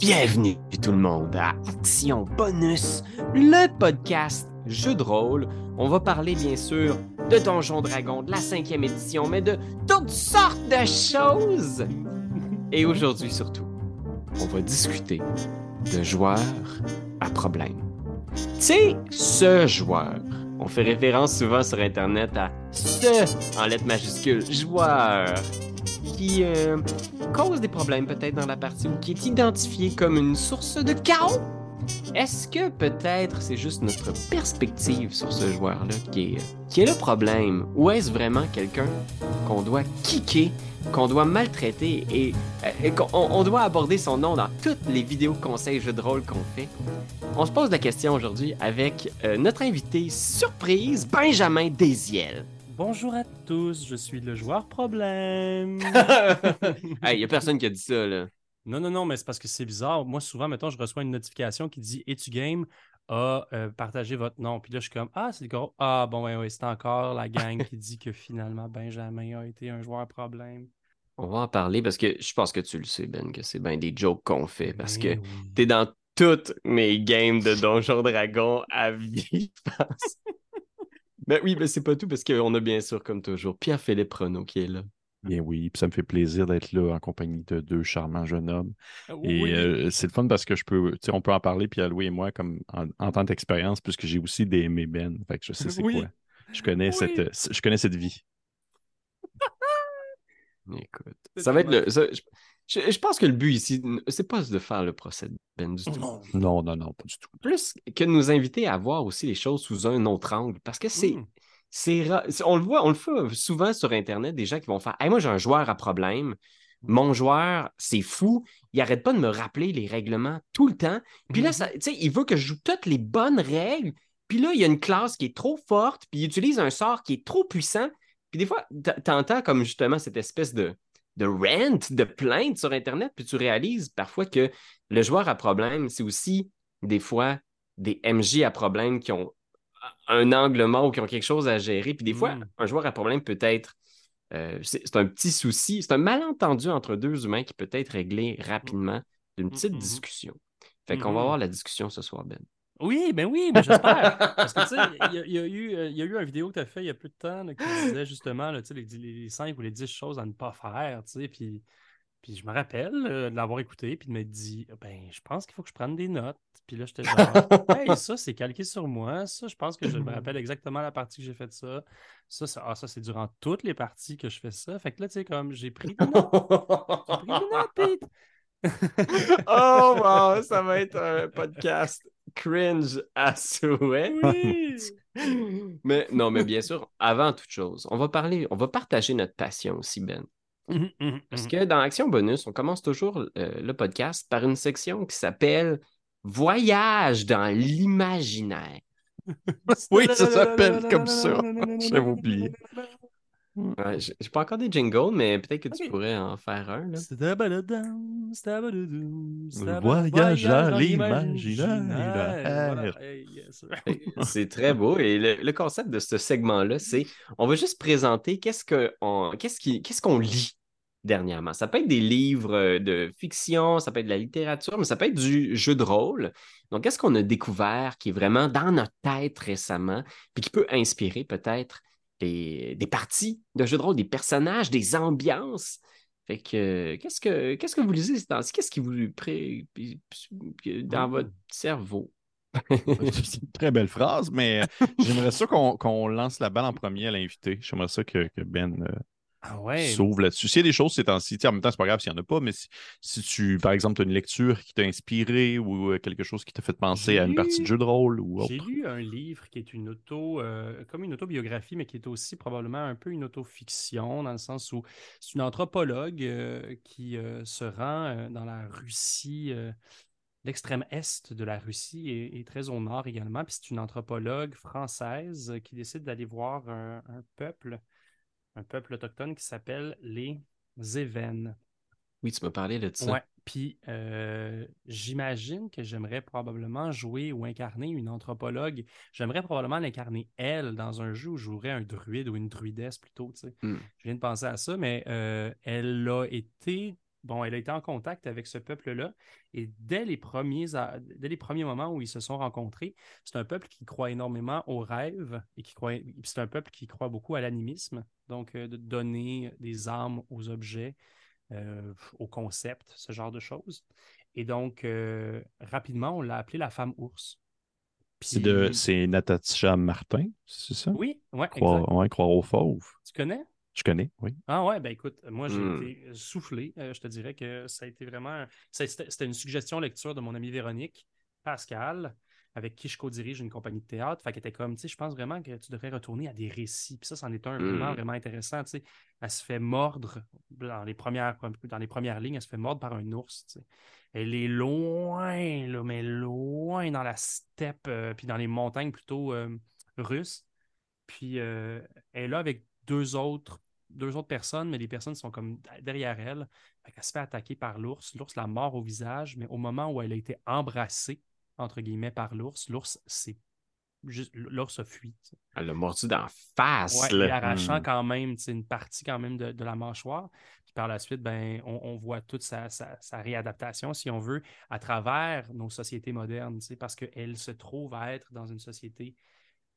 Bienvenue tout le monde à Action Bonus, le podcast jeu de rôle. On va parler bien sûr de Donjon Dragon, de la cinquième édition, mais de toutes sortes de choses. Et aujourd'hui surtout, on va discuter de joueurs à problème. Tu sais, ce joueur. On fait référence souvent sur Internet à ce en lettres majuscules, joueur, euh, cause des problèmes peut-être dans la partie ou qui est identifié comme une source de chaos. Est-ce que peut-être c'est juste notre perspective sur ce joueur-là qui est, le problème? Ou est-ce vraiment quelqu'un qu'on doit kicker, qu'on doit maltraiter et, et qu'on on doit aborder son nom dans toutes les vidéos conseils jeux de rôle qu'on fait? On se pose la question aujourd'hui avec euh, notre invité surprise, Benjamin Desiel. Bonjour à tous, je suis le joueur problème. Il n'y a personne qui a dit ça, là. Non, non, non, mais c'est parce que c'est bizarre. Moi, souvent, mettons, je reçois une notification qui dit Es-tu game? A euh, partagé votre nom. Puis là, je suis comme Ah, c'est gros. Ah, bon, ouais, ouais, c'est encore la gang qui dit que finalement, Benjamin a été un joueur problème. On va en parler parce que je pense que tu le sais, Ben, que c'est bien des jokes qu'on fait parce Ben que oui. t'es dans toutes mes games de Donjon Dragon à vie, je pense. mais oui, mais c'est pas tout parce qu'on a bien sûr, comme toujours, Pierre-Philippe Renaud qui est là. Bien oui, puis ça me fait plaisir d'être là en compagnie de deux charmants jeunes hommes. Et Oui. euh, c'est le fun parce que je peux, tu sais, on peut en parler, puis Louis et moi, comme en, en tant qu'expérience, puisque j'ai aussi des aimés Ben. Fait que je sais c'est Oui. quoi. Je connais, Oui. cette, euh, je connais cette vie. Écoute, ça va être le. ça- je, je- je pense que le but ici, c'est pas de faire le procès de Ben du tout. Non. Non, non, non, pas du tout. Plus que de nous inviter à voir aussi les choses sous un autre angle. Parce que c'est. Mm. C'est on le voit, on le fait souvent sur Internet, des gens qui vont faire Hey, moi, j'ai un joueur à problème. Mon joueur, c'est fou. Il arrête pas de me rappeler les règlements tout le temps. Puis là, ça- tu sais, il veut que je joue toutes les bonnes règles. Puis là, il y a une classe qui est trop forte, puis il utilise un sort qui est trop puissant. Puis des fois, t'entends comme justement cette espèce de, de rant, de plainte sur Internet, puis tu réalises parfois que le joueur à problème, c'est aussi des fois des MJ à problème qui ont un angle mort ou qui ont quelque chose à gérer. Puis des fois, Mm. un joueur à problème peut être. euh, c'est un petit souci, c'est un malentendu entre deux humains qui peut être réglé rapidement d'une petite Mhm. discussion. Fait qu'on va avoir la discussion ce soir, Ben. Oui, ben oui, mais j'espère. Parce que tu sais, il y, euh, y a eu une vidéo que tu as fait il y a peu de temps là, qui disait justement là, les, les 5 ou les 10 choses à ne pas faire. Puis, puis je me rappelle euh, de l'avoir écouté puis de m'être dit ben je pense qu'il faut que je prenne des notes. Puis là, j'étais genre Hey, ça, c'est calqué sur moi. Ça, je pense que je me rappelle exactement la partie que j'ai fait ça. Ça, ça, ah, ça c'est durant toutes les parties que je fais ça. Fait que là, tu sais, comme j'ai pris des notes. J'ai pris des notes, Pete. oh, wow, ça va être un podcast cringe à souhait. Oui. Mais non, mais bien sûr, avant toute chose, on va parler, on va partager notre passion aussi, Ben. Mhm, mhm, Parce mhm. que dans Action Bonus, on commence toujours euh, le podcast par une section qui s'appelle Voyage dans l'imaginaire. Oui, ça s'appelle comme ça. J'avais oublié. Ouais, j'ai pas encore des jingles, mais peut-être que tu pourrais en faire un. Là. Voyage dans l'imaginaire. C'est très beau. Et le, le concept de ce segment-là, c'est on va juste présenter qu'est-ce que on- qu'est-ce qui- qu'est-ce qu'on lit dernièrement. Ça peut être des livres euh, de fiction, ça peut être de la littérature, mais ça peut être du jeu de rôle. Donc, qu'est-ce qu'on a découvert qui est vraiment dans notre tête récemment, puis qui peut inspirer peut-être des, des parties de jeux de rôle, des personnages, des ambiances. Fait que euh, qu'est-ce que qu'est-ce que vous lisez ces temps-ci? Qu'est-ce qui vous pré... dans votre cerveau? C'est une très belle phrase, mais euh, j'aimerais ça qu'on qu'on lance la balle en premier à l'invité. J'aimerais ça que, que Ben euh, Ah ouais. s'ouvre là-dessus. S'il y a des choses ces temps-ci, en même temps, c'est pas grave s'il n'y en a pas, mais si, si tu, par exemple, tu as une lecture qui t'a inspiré ou euh, quelque chose qui t'a fait penser à une partie de jeu de rôle ou autre. J'ai lu un livre qui est une auto, euh, comme une autobiographie, mais qui est aussi probablement un peu une autofiction, dans le sens où c'est une anthropologue euh, qui euh, se rend dans la Russie, l'extrême est de la Russie et, et très au nord également. Puis c'est une anthropologue française qui décide d'aller voir un, un peuple, un peuple autochtone qui s'appelle les Évennes. Oui, tu m'as parlé de ça. Ouais. Puis euh, j'imagine que j'aimerais probablement jouer ou incarner une anthropologue. J'aimerais probablement l'incarner elle dans un jeu où je jouerais un druide ou une druidesse plutôt. tu sais. Hmm. Je viens de penser à ça, mais euh, elle a été bon, elle a été en contact avec ce peuple-là. Et dès les, premiers, dès les premiers moments où ils se sont rencontrés, c'est un peuple qui croit énormément aux rêves et qui croit. C'est un peuple qui croit beaucoup à l'animisme, donc euh, de donner des âmes aux objets, euh, aux concepts, ce genre de choses. Et donc, euh, rapidement, on l'a appelée la femme ours. C'est Natacha Martin, c'est ça? Oui, ouais, croire, ouais, croire aux fauves. Tu connais? Je connais, oui. Ah ouais, ben écoute, moi j'ai Hmm. été soufflé. Euh, je te dirais que ça a été vraiment. C'était une suggestion lecture de mon ami Véronique, Pascal, avec qui je co-dirige une compagnie de théâtre. Fait qu'elle était comme, tu sais, je pense vraiment que tu devrais retourner à des récits. Puis ça, c'en est un vraiment, Hmm. vraiment intéressant. Tu sais, elle se fait mordre dans les premières, dans les premières lignes, elle se fait mordre par un ours. tu sais. Elle est loin, là, mais loin dans la steppe, euh, puis dans les montagnes plutôt euh, russes. Puis elle est là avec deux autres, deux autres personnes, mais les personnes sont comme derrière elle. Qu'elle se fait attaquer par l'ours. L'ours la mord au visage, mais au moment où elle a été embrassée, entre guillemets, par l'ours, l'ours juste l'ours a fui. Elle l'a mordu d'en face, Ouais, et arrachant Hmm. quand même une partie quand même de, de la mâchoire. Puis par la suite, ben, on, on voit toute sa, sa- sa réadaptation, si on veut, à travers nos sociétés modernes, parce qu'elle se trouve à être dans une société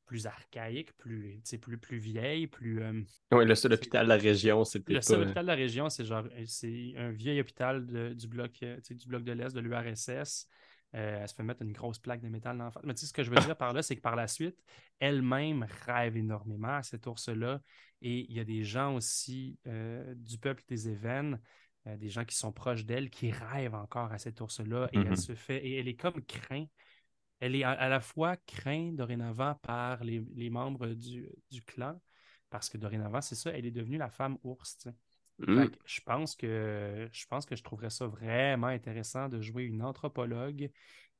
plus archaïque, plus, plus, plus vieille, plus... euh, Ouais, le seul hôpital de la région, c'était le pas... seul hôpital de la région, c'est genre c'est un vieil hôpital de- du bloc euh, du bloc de l'Est, de l'URSS. Euh, elle se fait mettre une grosse plaque de métal dans la face. Mais tu sais, ce que je veux dire par là, c'est que par la suite, elle-même rêve énormément à cet ours-là. Et il y a des gens aussi euh, du peuple des Évennes, euh, des gens qui sont proches d'elle, qui rêvent encore à cet ours-là. Et elle se fait, et elle est comme crainte. Elle est à, à la fois crainte dorénavant par les, les membres du, du clan, parce que dorénavant, c'est ça, elle est devenue la femme ours. Hmm. Je pense que je pense que je trouverais ça vraiment intéressant de jouer une anthropologue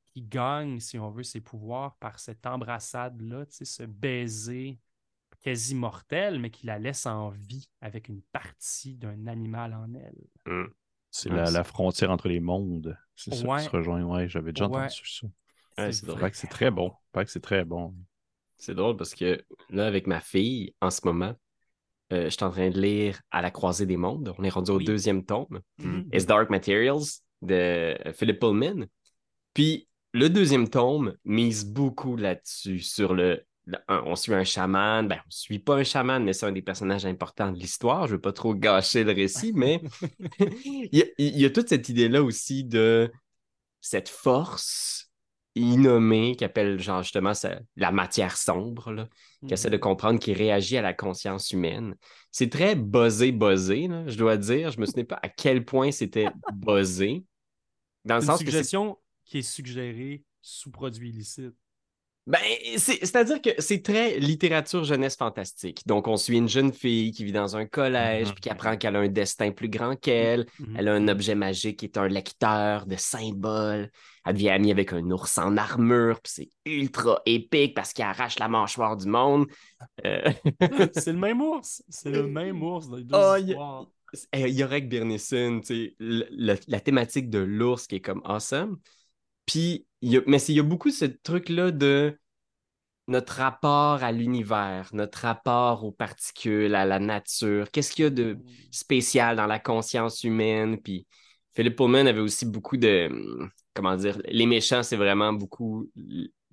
qui gagne, si on veut, ses pouvoirs par cette embrassade-là, ce baiser quasi mortel, mais qui la laisse en vie avec une partie d'un animal en elle. Hmm. C'est Ouais, la, frontière entre les mondes. C'est ça Ouais. qui se rejoint. Ouais, j'avais déjà Ouais. entendu ça. Ouais, C'est drôle. c'est très bon. C'est vrai que c'est très bon. C'est drôle parce que là, avec ma fille, en ce moment, euh, je suis en train de lire À la croisée des mondes. On est rendu au Oui. deuxième tome. It's Dark Materials de Philip Pullman. Puis le deuxième tome mise beaucoup là-dessus, sur le, le- un- on suit un chaman, ben on suit pas un chaman, mais c'est un des personnages importants de l'histoire. Je veux pas trop gâcher le récit, mais il y, a, il y a toute cette idée-là aussi de cette force innommée qu'appelle genre justement ça- la matière sombre, là, qui essaie de comprendre, qui réagit à la conscience humaine. C'est très buzzé, buzzé, là, je dois dire. Je me souviens pas à quel point c'était buzzé. Dans le Une sens que c'est suggestion qui est suggérée sous produit illicite. Ben, c'est- c'est-à-dire que c'est très littérature jeunesse fantastique. Donc, on suit une jeune fille qui vit dans un collège, Mhm. puis qui apprend qu'elle a un destin plus grand qu'elle. Mhm. Elle a un objet magique qui est un lecteur de symboles. Elle devient amie avec un ours en armure, puis c'est ultra épique parce qu'il arrache la mâchoire du monde. Euh, c'est le même ours. C'est le même ours dans les deux Oh, y histoires. Eh, Yorek Birnisson, tu sais, le- le- la thématique de l'ours qui est comme awesome. Puis, mais il y a beaucoup ce truc-là de notre rapport à l'univers, notre rapport aux particules, à la nature. Qu'est-ce qu'il y a de spécial dans la conscience humaine? Puis, Philip Pullman avait aussi beaucoup de. hum, Comment dire? Les méchants, c'est vraiment beaucoup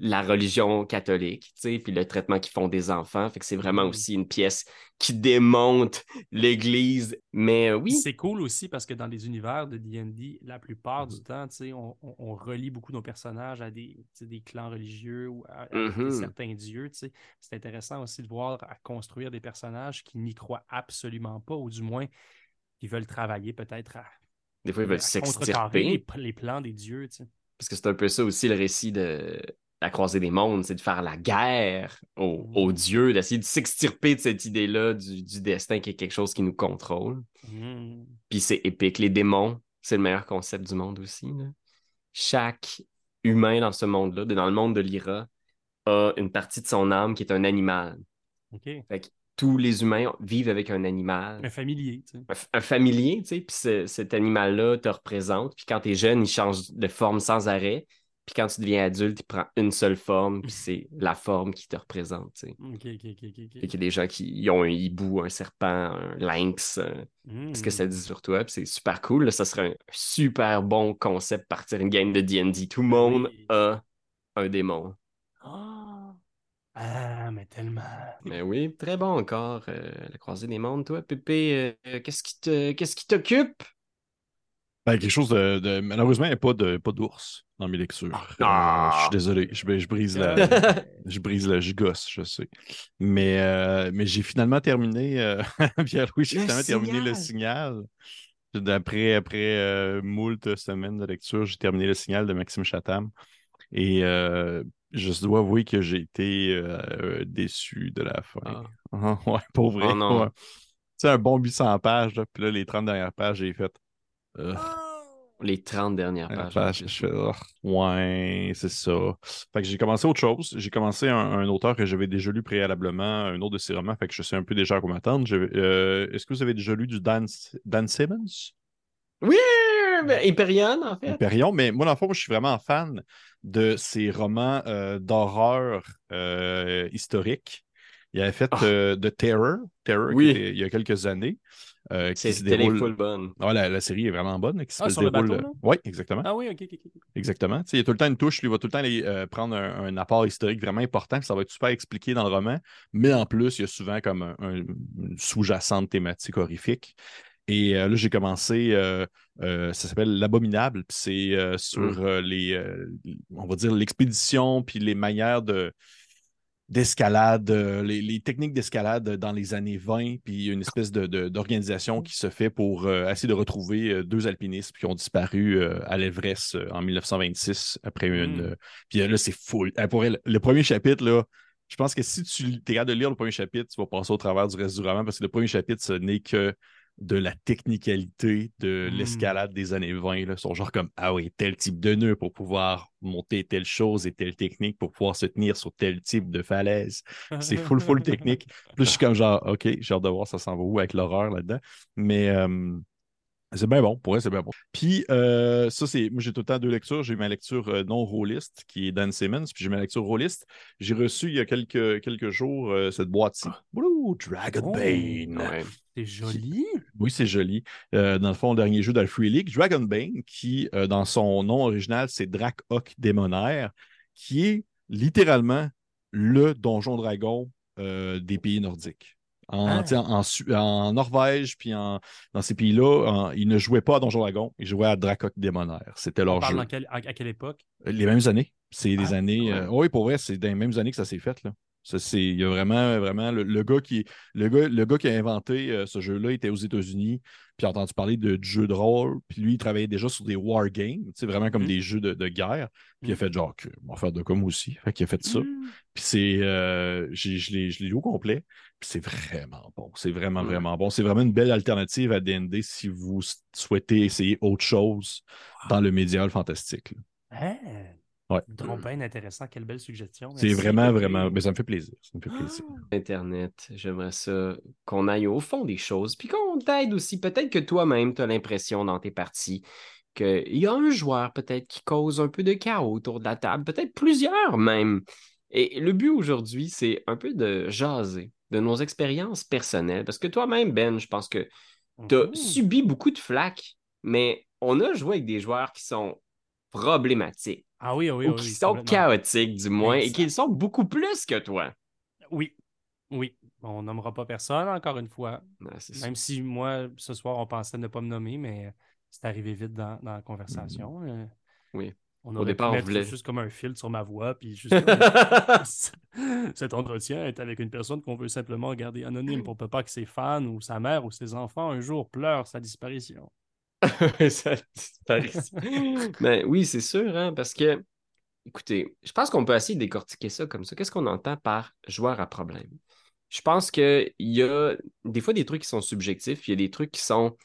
la religion catholique, tu sais, puis le traitement qu'ils font des enfants. Fait que c'est vraiment Mhm. aussi une pièce qui démonte l'Église. Mais euh, oui, C'est cool aussi parce que dans les univers de D&D, la plupart du temps, tu sais, on, on- on relie beaucoup nos personnages à des, clans religieux ou à, à Mhm. des certains dieux. tu sais. C'est intéressant aussi de voir à construire des personnages qui n'y croient absolument pas, ou du moins qui veulent travailler peut-être à, des fois, ils veulent contrecarrer s'extirper. les, les plans des dieux. tu sais. Parce que c'est un peu ça aussi le récit de la croisée des mondes, c'est de faire la guerre aux, aux dieux, d'essayer de s'extirper de cette idée-là du, du destin qui est quelque chose qui nous contrôle. Mhm. Puis c'est épique. Les démons, c'est le meilleur concept du monde aussi. là. Chaque humain dans ce monde-là, dans le monde de l'Ira, a une partie de son âme qui est un animal. OK. Fait que tous les humains vivent avec un animal. Un familier. tu sais. un, familier, tu sais, puis ce- cet animal-là te représente. Puis quand t'es jeune, il change de forme sans arrêt. Puis quand tu deviens adulte, il prend une seule forme, puis c'est la forme qui te représente. tu sais. Ok, ok, ok, ok. ok. Fait qu'il y a des gens qui ont un hibou, un serpent, un lynx, euh, Hmm. ce que ça dit sur toi, puis c'est super cool. là. ça serait un super bon concept, partir une game de D&D. Tout le monde Oui. a un démon. Ah, Ah, mais tellement. Mais oui, très bon encore, euh, la croisée des mondes. Toi, Pépé, euh, qu'est-ce qui te, qu'est-ce qui t'occupe? Ben, quelque chose de, de- Malheureusement, il n'y a pas de pas d'ours dans mes lectures. Ah. Euh, je suis désolé. Je, je brise la. Je brise la je gosse, je sais. Mais, euh, mais j'ai finalement terminé. euh, Pierre-Louis, j'ai Le finalement terminé le signal. D'après après, moult semaines de lecture, j'ai terminé le signal de Maxime Chatham. Et je dois avouer que j'ai été déçu de la fin. Ah. Ouais, pour vrai. Oh ouais. Sais, un bon 800 pages, là, puis là, les 30 dernières pages, j'ai fait. Euh, Les 30 dernières dernière pages. en page, plus. je fais, Oh, ouais, c'est ça. Fait que j'ai commencé autre chose. J'ai commencé un, un auteur que j'avais déjà lu préalablement, un autre de ses romans, fait que je sais un peu déjà à quoi m'attendre. Euh, Est-ce que vous avez déjà lu du Dan, Dan Simmons? Oui, Hyperion, en fait. Hyperion, mais moi, dans le fond, moi, je suis vraiment fan de ces romans euh, d'horreur euh, historiques. Il avait fait Ah. euh, The Terror, Terror qui Oui. était il y a quelques années. Euh, qui se déroule. full bonnes. Ah, la, la série est vraiment bonne. Qui se Ah, sur le bateau, là? Oui, exactement. Ah oui, ok, ok, ok. Exactement. Il y a tout le temps une touche, lui, il va tout le temps aller euh, prendre un, un apport historique vraiment important, puis ça va être super expliqué dans le roman. Mais en plus, il y a souvent comme un, un- une sous-jacente thématique horrifique. Et euh, là, j'ai commencé, euh, euh, ça s'appelle L'Abominable, puis c'est euh, sur Mm. euh, les, euh, on va dire, l'expédition, puis les manières de d'escalade, euh, les, les techniques d'escalade dans les années 20, puis une espèce de- de- d'organisation qui se fait pour euh, essayer de retrouver euh, deux alpinistes qui ont disparu euh, à l'Everest en 1926 après une. Mm. euh, puis là, c'est full. Euh, pour elle, le premier chapitre, là, je pense que si tu es capable de lire le premier chapitre, tu vas passer au travers du reste du roman parce que le premier chapitre, ce n'est que de la technicalité de Mm. l'escalade des années 20. Là. Ils sont genre comme Ah oui, tel type de nœud pour pouvoir monter telle chose et telle technique pour pouvoir se tenir sur tel type de falaise. C'est full, full technique. Là, je suis comme genre, OK, j'ai hâte de voir ça s'en va où avec l'horreur là-dedans. Mais euh, c'est bien bon. Pour vrai, c'est bien bon. Puis euh, ça, c'est. Moi, j'ai tout le temps deux lectures. J'ai ma lecture euh, non rôliste, qui est Dan Simmons, puis j'ai ma lecture rôliste. J'ai reçu il y a quelques, quelques jours euh, cette boîte-ci. Ouh, Dragon Oh. Bane. Ouais. C'est joli. Oui, c'est joli. Euh, dans le fond, le dernier jeu dans le Free League, Dragonbane, qui, euh, dans son nom original, c'est Drakok Démonaire, qui est littéralement le donjon dragon euh, des pays nordiques. En, Ah. en, en Norvège, puis en, dans ces pays-là, ils ne jouaient pas à Donjon Dragon, ils jouaient à Drakok Démonaire. C'était leur parle jeu. quelle- à, à quelle époque? Les mêmes années. C'est des Ah, années. ouais. oui, pour vrai, c'est dans les mêmes années que ça s'est fait. Là. Ça, c'est, il y a vraiment, vraiment le, le gars qui, le gars, le gars qui a inventé euh, ce jeu-là était aux États-Unis, puis a entendu parler de jeux de rôle, puis lui, il travaillait déjà sur des war games, vraiment comme Mm. des jeux de, de guerre, puis il a Mm. fait genre, on va faire de comme aussi? Fait qu'il a fait ça. Mm. Puis c'est, euh, j'ai- je l'ai lu au complet, puis c'est vraiment bon. C'est vraiment, vraiment bon. C'est vraiment une belle alternative à D&D si vous souhaitez essayer autre chose dans le médiéval fantastique. Ouais. Intéressant. Quelle belle suggestion. C'est vraiment, vraiment. Mais ça me fait plaisir. Ça me fait plaisir. Internet, j'aimerais ça qu'on aille au fond des choses, puis qu'on t'aide aussi. Peut-être que toi-même, tu as l'impression dans tes parties qu'il y a un joueur peut-être qui cause un peu de chaos autour de la table, peut-être plusieurs même. Et le but aujourd'hui, c'est un peu de jaser de nos expériences personnelles, parce que toi-même, Ben, je pense que tu as Mhm. subi beaucoup de flaques, mais on a joué avec des joueurs qui sont problématiques, Ah oui, oui, ou oui. qui oui, sont chaotiques du moins, et qui le sont beaucoup plus que toi. Oui, oui. On nommera pas personne, encore une fois. Ouais. Même si moi, ce soir, on pensait ne pas me nommer, mais c'est arrivé vite dans, dans la conversation. euh. Oui. On Au départ, on voulait- juste comme un fil sur ma voix, puis juste cet entretien est avec une personne qu'on veut simplement garder anonyme pour pas que ses fans ou sa mère ou ses enfants un jour pleurent sa disparition. Ça disparaît. Mais oui, c'est sûr, hein, parce que, écoutez, je pense qu'on peut essayer de décortiquer ça comme ça. Qu'est-ce qu'on entend par joueur à problème? Je pense qu'il y a des fois des trucs qui sont subjectifs, il y a des trucs qui sont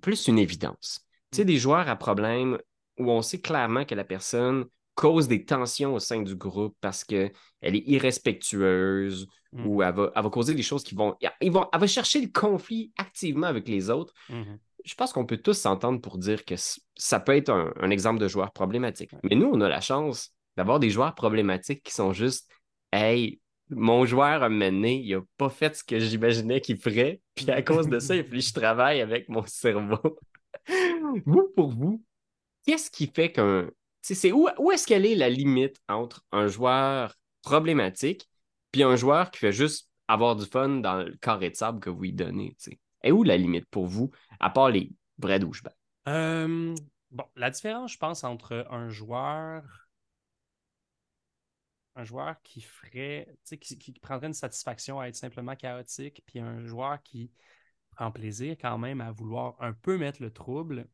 plus une évidence. Tu sais, des joueurs à problème où on sait clairement que la personne cause des tensions au sein du groupe parce qu'elle est irrespectueuse Mm. ou elle va, elle va causer des choses qui vont, ils vont. Elle va chercher le conflit activement avec les autres Mhm. Je pense qu'on peut tous s'entendre pour dire que ça peut être un, exemple de joueur problématique. Mais nous, on a la chance d'avoir des joueurs problématiques qui sont juste Hey, mon joueur a mené, il n'a pas fait ce que j'imaginais qu'il ferait, puis à cause de ça, je travaille avec mon cerveau. vous, pour vous, qu'est-ce qui fait qu'un. C'est où, où est-ce qu'elle est la limite entre un joueur problématique puis un joueur qui fait juste avoir du fun dans le carré de sable que vous lui donnez? Et où la limite pour vous, à part les vrais douchebags? Euh, bon, la différence, je pense, entre un joueur un joueur qui ferait, qui, qui, prendrait une satisfaction à être simplement chaotique, puis un joueur qui prend plaisir quand même à vouloir un peu mettre le trouble,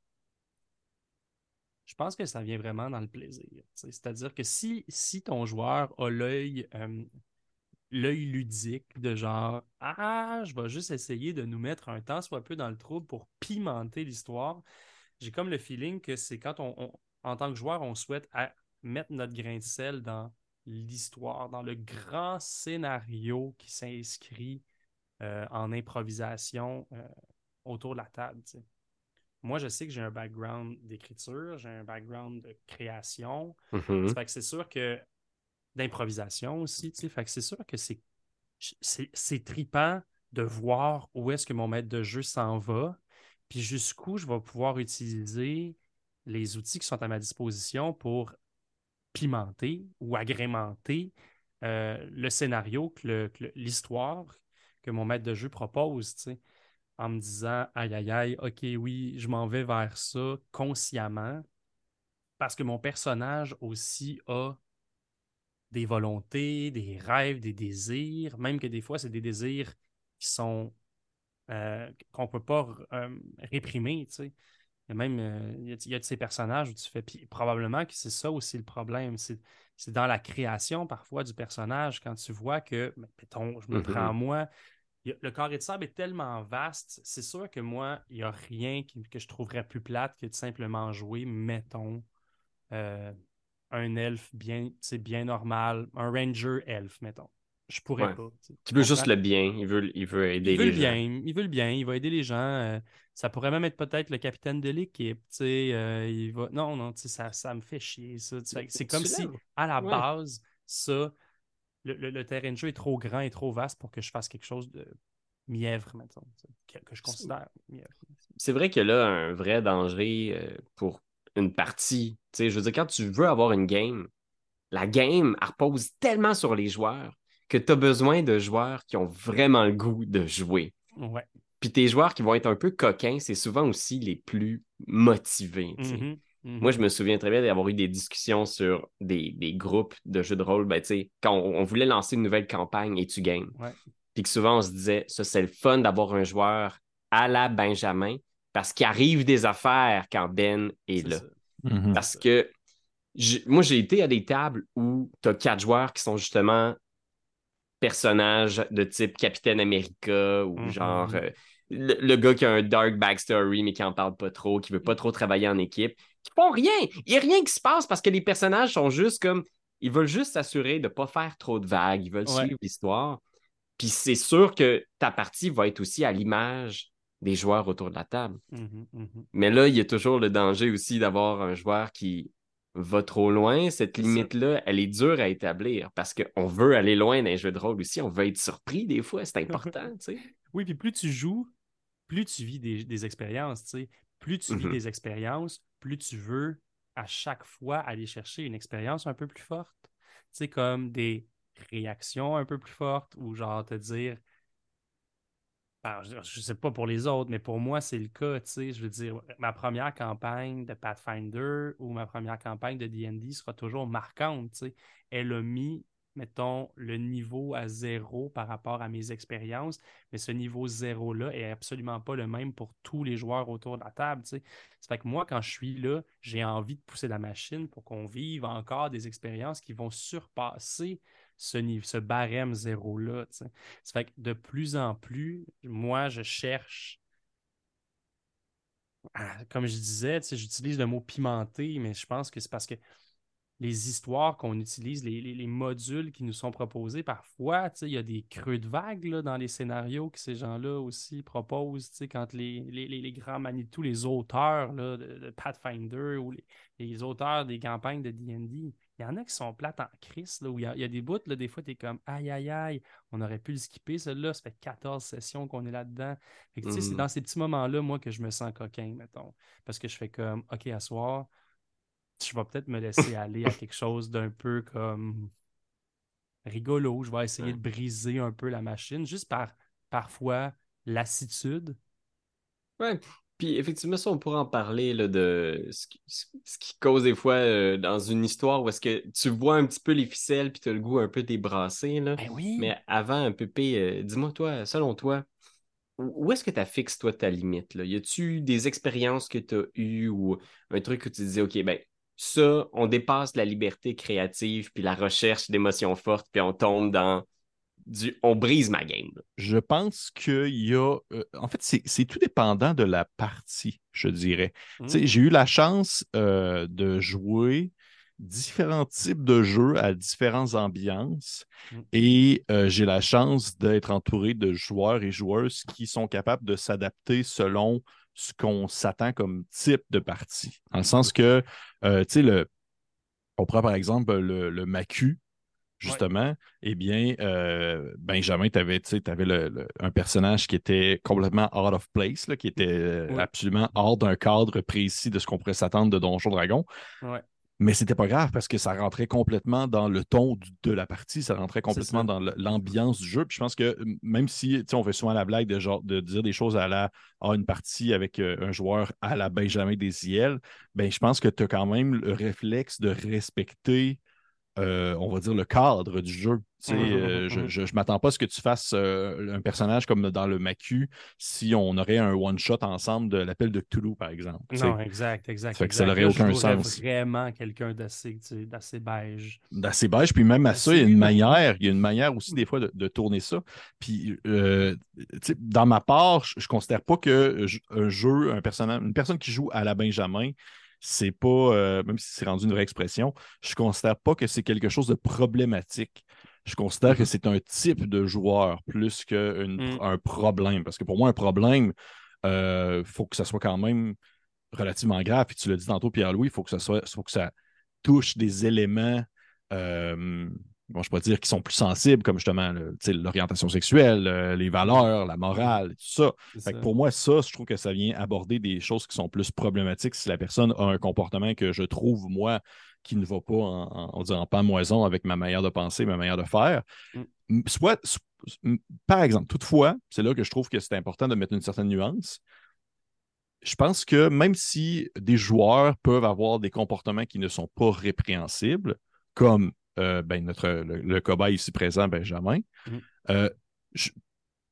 je pense que ça vient vraiment dans le plaisir. C'est-à-dire que si, si ton joueur a l'œil euh, l'œil ludique de genre Ah, je vais juste essayer de nous mettre un temps soit peu dans le trouble pour pimenter l'histoire. J'ai comme le feeling que c'est quand on, en tant que joueur, on souhaite mettre notre grain de sel dans l'histoire, dans le grand scénario qui s'inscrit euh, en improvisation euh, autour de la table. Moi, je sais que j'ai un background d'écriture, j'ai un background de création. Mm-hmm. c'est sûr que d'improvisation aussi. Fait que c'est sûr que c'est, c'est, tripant de voir où est-ce que mon maître de jeu s'en va, puis jusqu'où je vais pouvoir utiliser les outils qui sont à ma disposition pour pimenter ou agrémenter euh, le scénario, l'histoire que mon maître de jeu propose, en me disant aïe aïe aïe, ok, oui, je m'en vais vers ça consciemment, parce que mon personnage aussi a des volontés, des rêves, des désirs, même que des fois, c'est des désirs qui sont euh, qu'on ne peut pas euh, réprimer. Tu sais. Il y a même euh, il y a, de ces personnages où tu fais. Puis probablement que c'est ça aussi le problème. C'est, dans la création parfois du personnage, quand tu vois que, mettons, je me prends mm-hmm. moi. le carré de sable est tellement vaste, c'est sûr que moi, il n'y a rien que je trouverais plus plate que de simplement jouer, mettons, un elfe bien, c'est bien normal, un ranger elfe, mettons. Je pourrais pas. Tu veux juste le bien, il veut, il veut aider il veut les le gens. Bien, il veut le bien, il va aider les gens. Euh, ça pourrait même être peut-être le capitaine de l'équipe. Euh, il va... Non, non, ça, ça me fait chier. Ça. C'est comme si, à la base, ça, le, terrain de jeu est trop grand et trop vaste pour que je fasse quelque chose de mièvre, mettons, que, je considère mièvre. C'est vrai que là, un vrai danger euh, pour une partie. je veux dire, quand tu veux avoir une game, la game, elle repose tellement sur les joueurs que tu as besoin de joueurs qui ont vraiment le goût de jouer. Ouais. Puis tes joueurs qui vont être un peu coquins, c'est souvent aussi les plus motivés. Mm-hmm. Mm-hmm. Moi, je me souviens très bien d'avoir eu des discussions sur des, groupes de jeux de rôle. Ben, quand on, voulait lancer une nouvelle campagne et tu gagnes. Puis que souvent, on se disait, ça, c'est le fun d'avoir un joueur à la Benjamin parce qu'il arrive des affaires quand Ben est, là. Mhm. Parce que moi, j'ai été à des tables où tu as quatre joueurs qui sont justement personnages de type Capitaine America ou mhm. genre euh, le, gars qui a un dark backstory mais qui en parle pas trop, qui veut pas trop travailler en équipe, qui font rien. Il n'y a rien qui se passe parce que les personnages sont juste comme. Ils veulent juste s'assurer de ne pas faire trop de vagues, ils veulent suivre l'histoire. Puis c'est sûr que ta partie va être aussi à l'image des joueurs autour de la table. Mhm, mhm. Mais là, il y a toujours le danger aussi d'avoir un joueur qui va trop loin. Cette limite-là, elle est dure à établir parce qu'on veut aller loin dans les jeux de rôle aussi. On veut être surpris des fois, c'est important. Oui, puis plus tu joues, plus tu vis des, expériences. Plus tu vis mhm. des expériences, plus tu veux à chaque fois aller chercher une expérience un peu plus forte. Tu sais, comme des réactions un peu plus fortes ou genre te dire je ne sais pas pour les autres, mais pour moi, c'est le cas. Je veux dire, ma première campagne de Pathfinder ou ma première campagne de DD sera toujours marquante. Elle a mis, mettons, le niveau à zéro par rapport à mes expériences, mais ce niveau zéro-là est absolument pas le même pour tous les joueurs autour de la table. C'est fait que moi, quand je suis là, j'ai envie de pousser la machine pour qu'on vive encore des expériences qui vont surpasser ce, barème zéro-là. Ça fait que de plus en plus, moi, je cherche. comme je disais, j'utilise le mot pimenté, mais je pense que c'est parce que les histoires qu'on utilise, les, modules qui nous sont proposés. Parfois, il y a des creux de vagues dans les scénarios que ces gens-là aussi proposent. Quand les, grands Manitou, les auteurs de, Pathfinder ou les, auteurs des campagnes de D&D, il y en a qui sont plates en crise, où il y, a, des bouts, là, des fois, tu es comme aïe, aïe, aïe, on aurait pu le skipper. Celle-là, ça fait 14 sessions qu'on est là-dedans. C'est mmh. dans ces petits moments-là, moi, que je me sens coquin, mettons. Parce que je fais comme, OK, à soir, je vais peut-être me laisser aller à quelque chose d'un peu comme rigolo. Je vais essayer de briser un peu la machine, juste par parfois lassitude. Ouais. Puis effectivement, ça, on pourrait en parler là, de ce qui, cause des fois euh, dans une histoire où est-ce que tu vois un petit peu les ficelles puis tu as le goût un peu débrassé. Là. Ben oui. Mais avant, un peu, euh, dis-moi, toi, selon toi, où est-ce que tu fixes, toi, ta limite? Là? Y a-tu des expériences que tu as eues ou un truc que tu disais, OK, ben ça, on dépasse la liberté créative puis la recherche d'émotions fortes, puis on tombe dans du on brise ma game. Je pense qu'il y a. Euh, en fait, c'est tout dépendant de la partie, je dirais. Mmh. J'ai eu la chance euh, de jouer différents types de jeux à différentes ambiances mmh. et euh, j'ai la chance d'être entouré de joueurs et joueuses qui sont capables de s'adapter selon ce qu'on s'attend comme type de partie. Dans le sens que, tu sais, le, on prend par exemple le, le Macu, justement, eh bien, euh, Benjamin, tu avais, avais un personnage qui était complètement out of place, qui était euh, absolument hors d'un cadre précis de ce qu'on pourrait s'attendre de Donjon Dragon. Ouais. Mais c'était pas grave parce que ça rentrait complètement dans le ton de la partie, ça rentrait complètement dans l'ambiance du jeu. Puis je pense que même si on fait souvent la blague de, genre, de dire des choses à la à une partie avec euh, un joueur à la Benjamin Desiel, ben je pense que tu as quand même le réflexe de respecter euh, on va dire, le cadre du jeu. Mmh, euh, je ne m'attends pas à ce que tu fasses euh, un personnage comme dans le Macu si on aurait un one-shot ensemble de l'appel de Cthulhu, par exemple. Non, exact, exact. ça n'aurait aucun sens. vraiment quelqu'un d'assez beige. D'assez beige, puis même à ça, il y a une manière, il y a une manière aussi des fois de, tourner ça. Puis dans ma part, je ne considère pas que un jeu, un personnage, une personne qui joue à la Benjamin, c'est pas, euh, même si c'est rendu une vraie expression, je considère pas que c'est quelque chose de problématique. Je considère que mm-hmm. c'est un type de joueur plus qu'un mm. problème. Parce que pour moi, un problème, il euh, faut que ça soit quand même relativement grave. Puis tu l'as dit tantôt, Pierre-Louis, il faut que ça soit, faut que ça touche des éléments euh, bon, je pourrais dire, qui sont plus sensibles, comme justement l'orientation sexuelle, euh, les valeurs, la morale, tout ça. pour moi, ça, je trouve que ça vient aborder des choses qui sont plus problématiques si la personne a un comportement que je trouve, moi, qui ne va pas en, en, en pamoison avec ma manière de penser, ma manière de faire. Mm. Soit, par exemple, toutefois, c'est là que je trouve que c'est important de mettre une certaine nuance. Je pense que même si des joueurs peuvent avoir des comportements qui ne sont pas répréhensibles, comme euh, ben, notre, le, cobaye ici présent, Benjamin. Mm. Euh,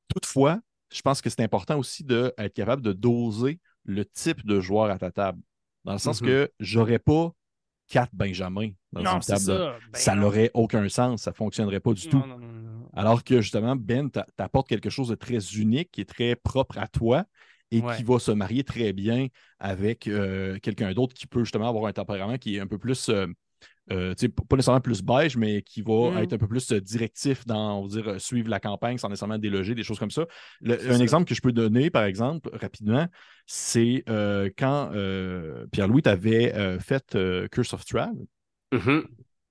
toutefois, je pense que c'est important aussi d'être capable de doser le type de joueur à ta table. Dans le sens mm-hmm. que j'aurais pas quatre Benjamin dans une table. Ça, ben n'aurait aucun sens, ça ne fonctionnerait pas du tout. Alors que justement, Ben t'apporte quelque chose de très unique, qui est très propre à toi et qui va se marier très bien avec euh, quelqu'un d'autre qui peut justement avoir un tempérament qui est un peu plus euh, pas nécessairement plus beige, mais qui va mm. être un peu plus euh, directif dans, on va dire, euh, suivre la campagne sans nécessairement déloger, des choses comme ça. un exemple que je peux donner, par exemple, rapidement, c'est quand Pierre-Louis t'avait fait Curse of Travel. Mm-hmm.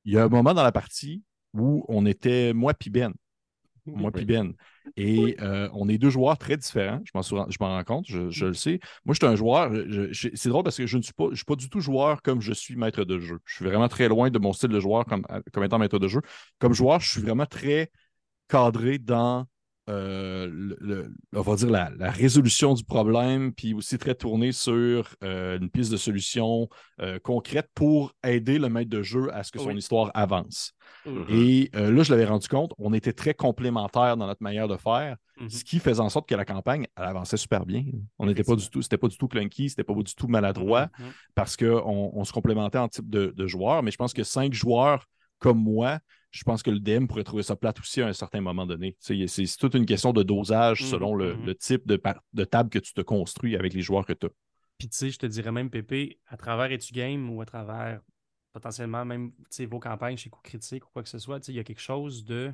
Il y a un moment dans la partie où on était, moi puis Ben, moi puis Ben. Et euh, on est deux joueurs très différents. Je m'en rends compte, je, mm. le sais. Moi, je suis un joueur. C'est drôle parce que je ne suis pas, je suis pas du tout joueur comme je suis maître de jeu. Je suis vraiment très loin de mon style de joueur comme, comme étant maître de jeu. Comme joueur, je suis vraiment très cadré dans euh, le, on va dire la, résolution du problème, puis aussi très tourné sur euh, une piste de solution euh, concrète pour aider le maître de jeu à ce que son histoire avance. Mm-hmm. Et là, je l'avais rendu compte, on était très complémentaires dans notre manière de faire, mm-hmm. ce qui faisait en sorte que la campagne, elle avançait super bien. On n'était pas du tout, c'était pas du tout clunky, c'était pas du tout maladroit, mm-hmm. parce qu'on on se complémentait en type de, de joueurs, mais je pense que cinq joueurs comme moi, je pense que le DM pourrait trouver ça plate aussi à un certain moment donné. C'est toute une question de dosage mmh, selon le, mmh. type de, de, table que tu te construis avec les joueurs que tu as. Puis tu sais, je te dirais même, Pépé, à travers Etu Game ou à travers potentiellement même vos campagnes chez Coup Critique ou quoi que ce soit, il y a quelque chose de.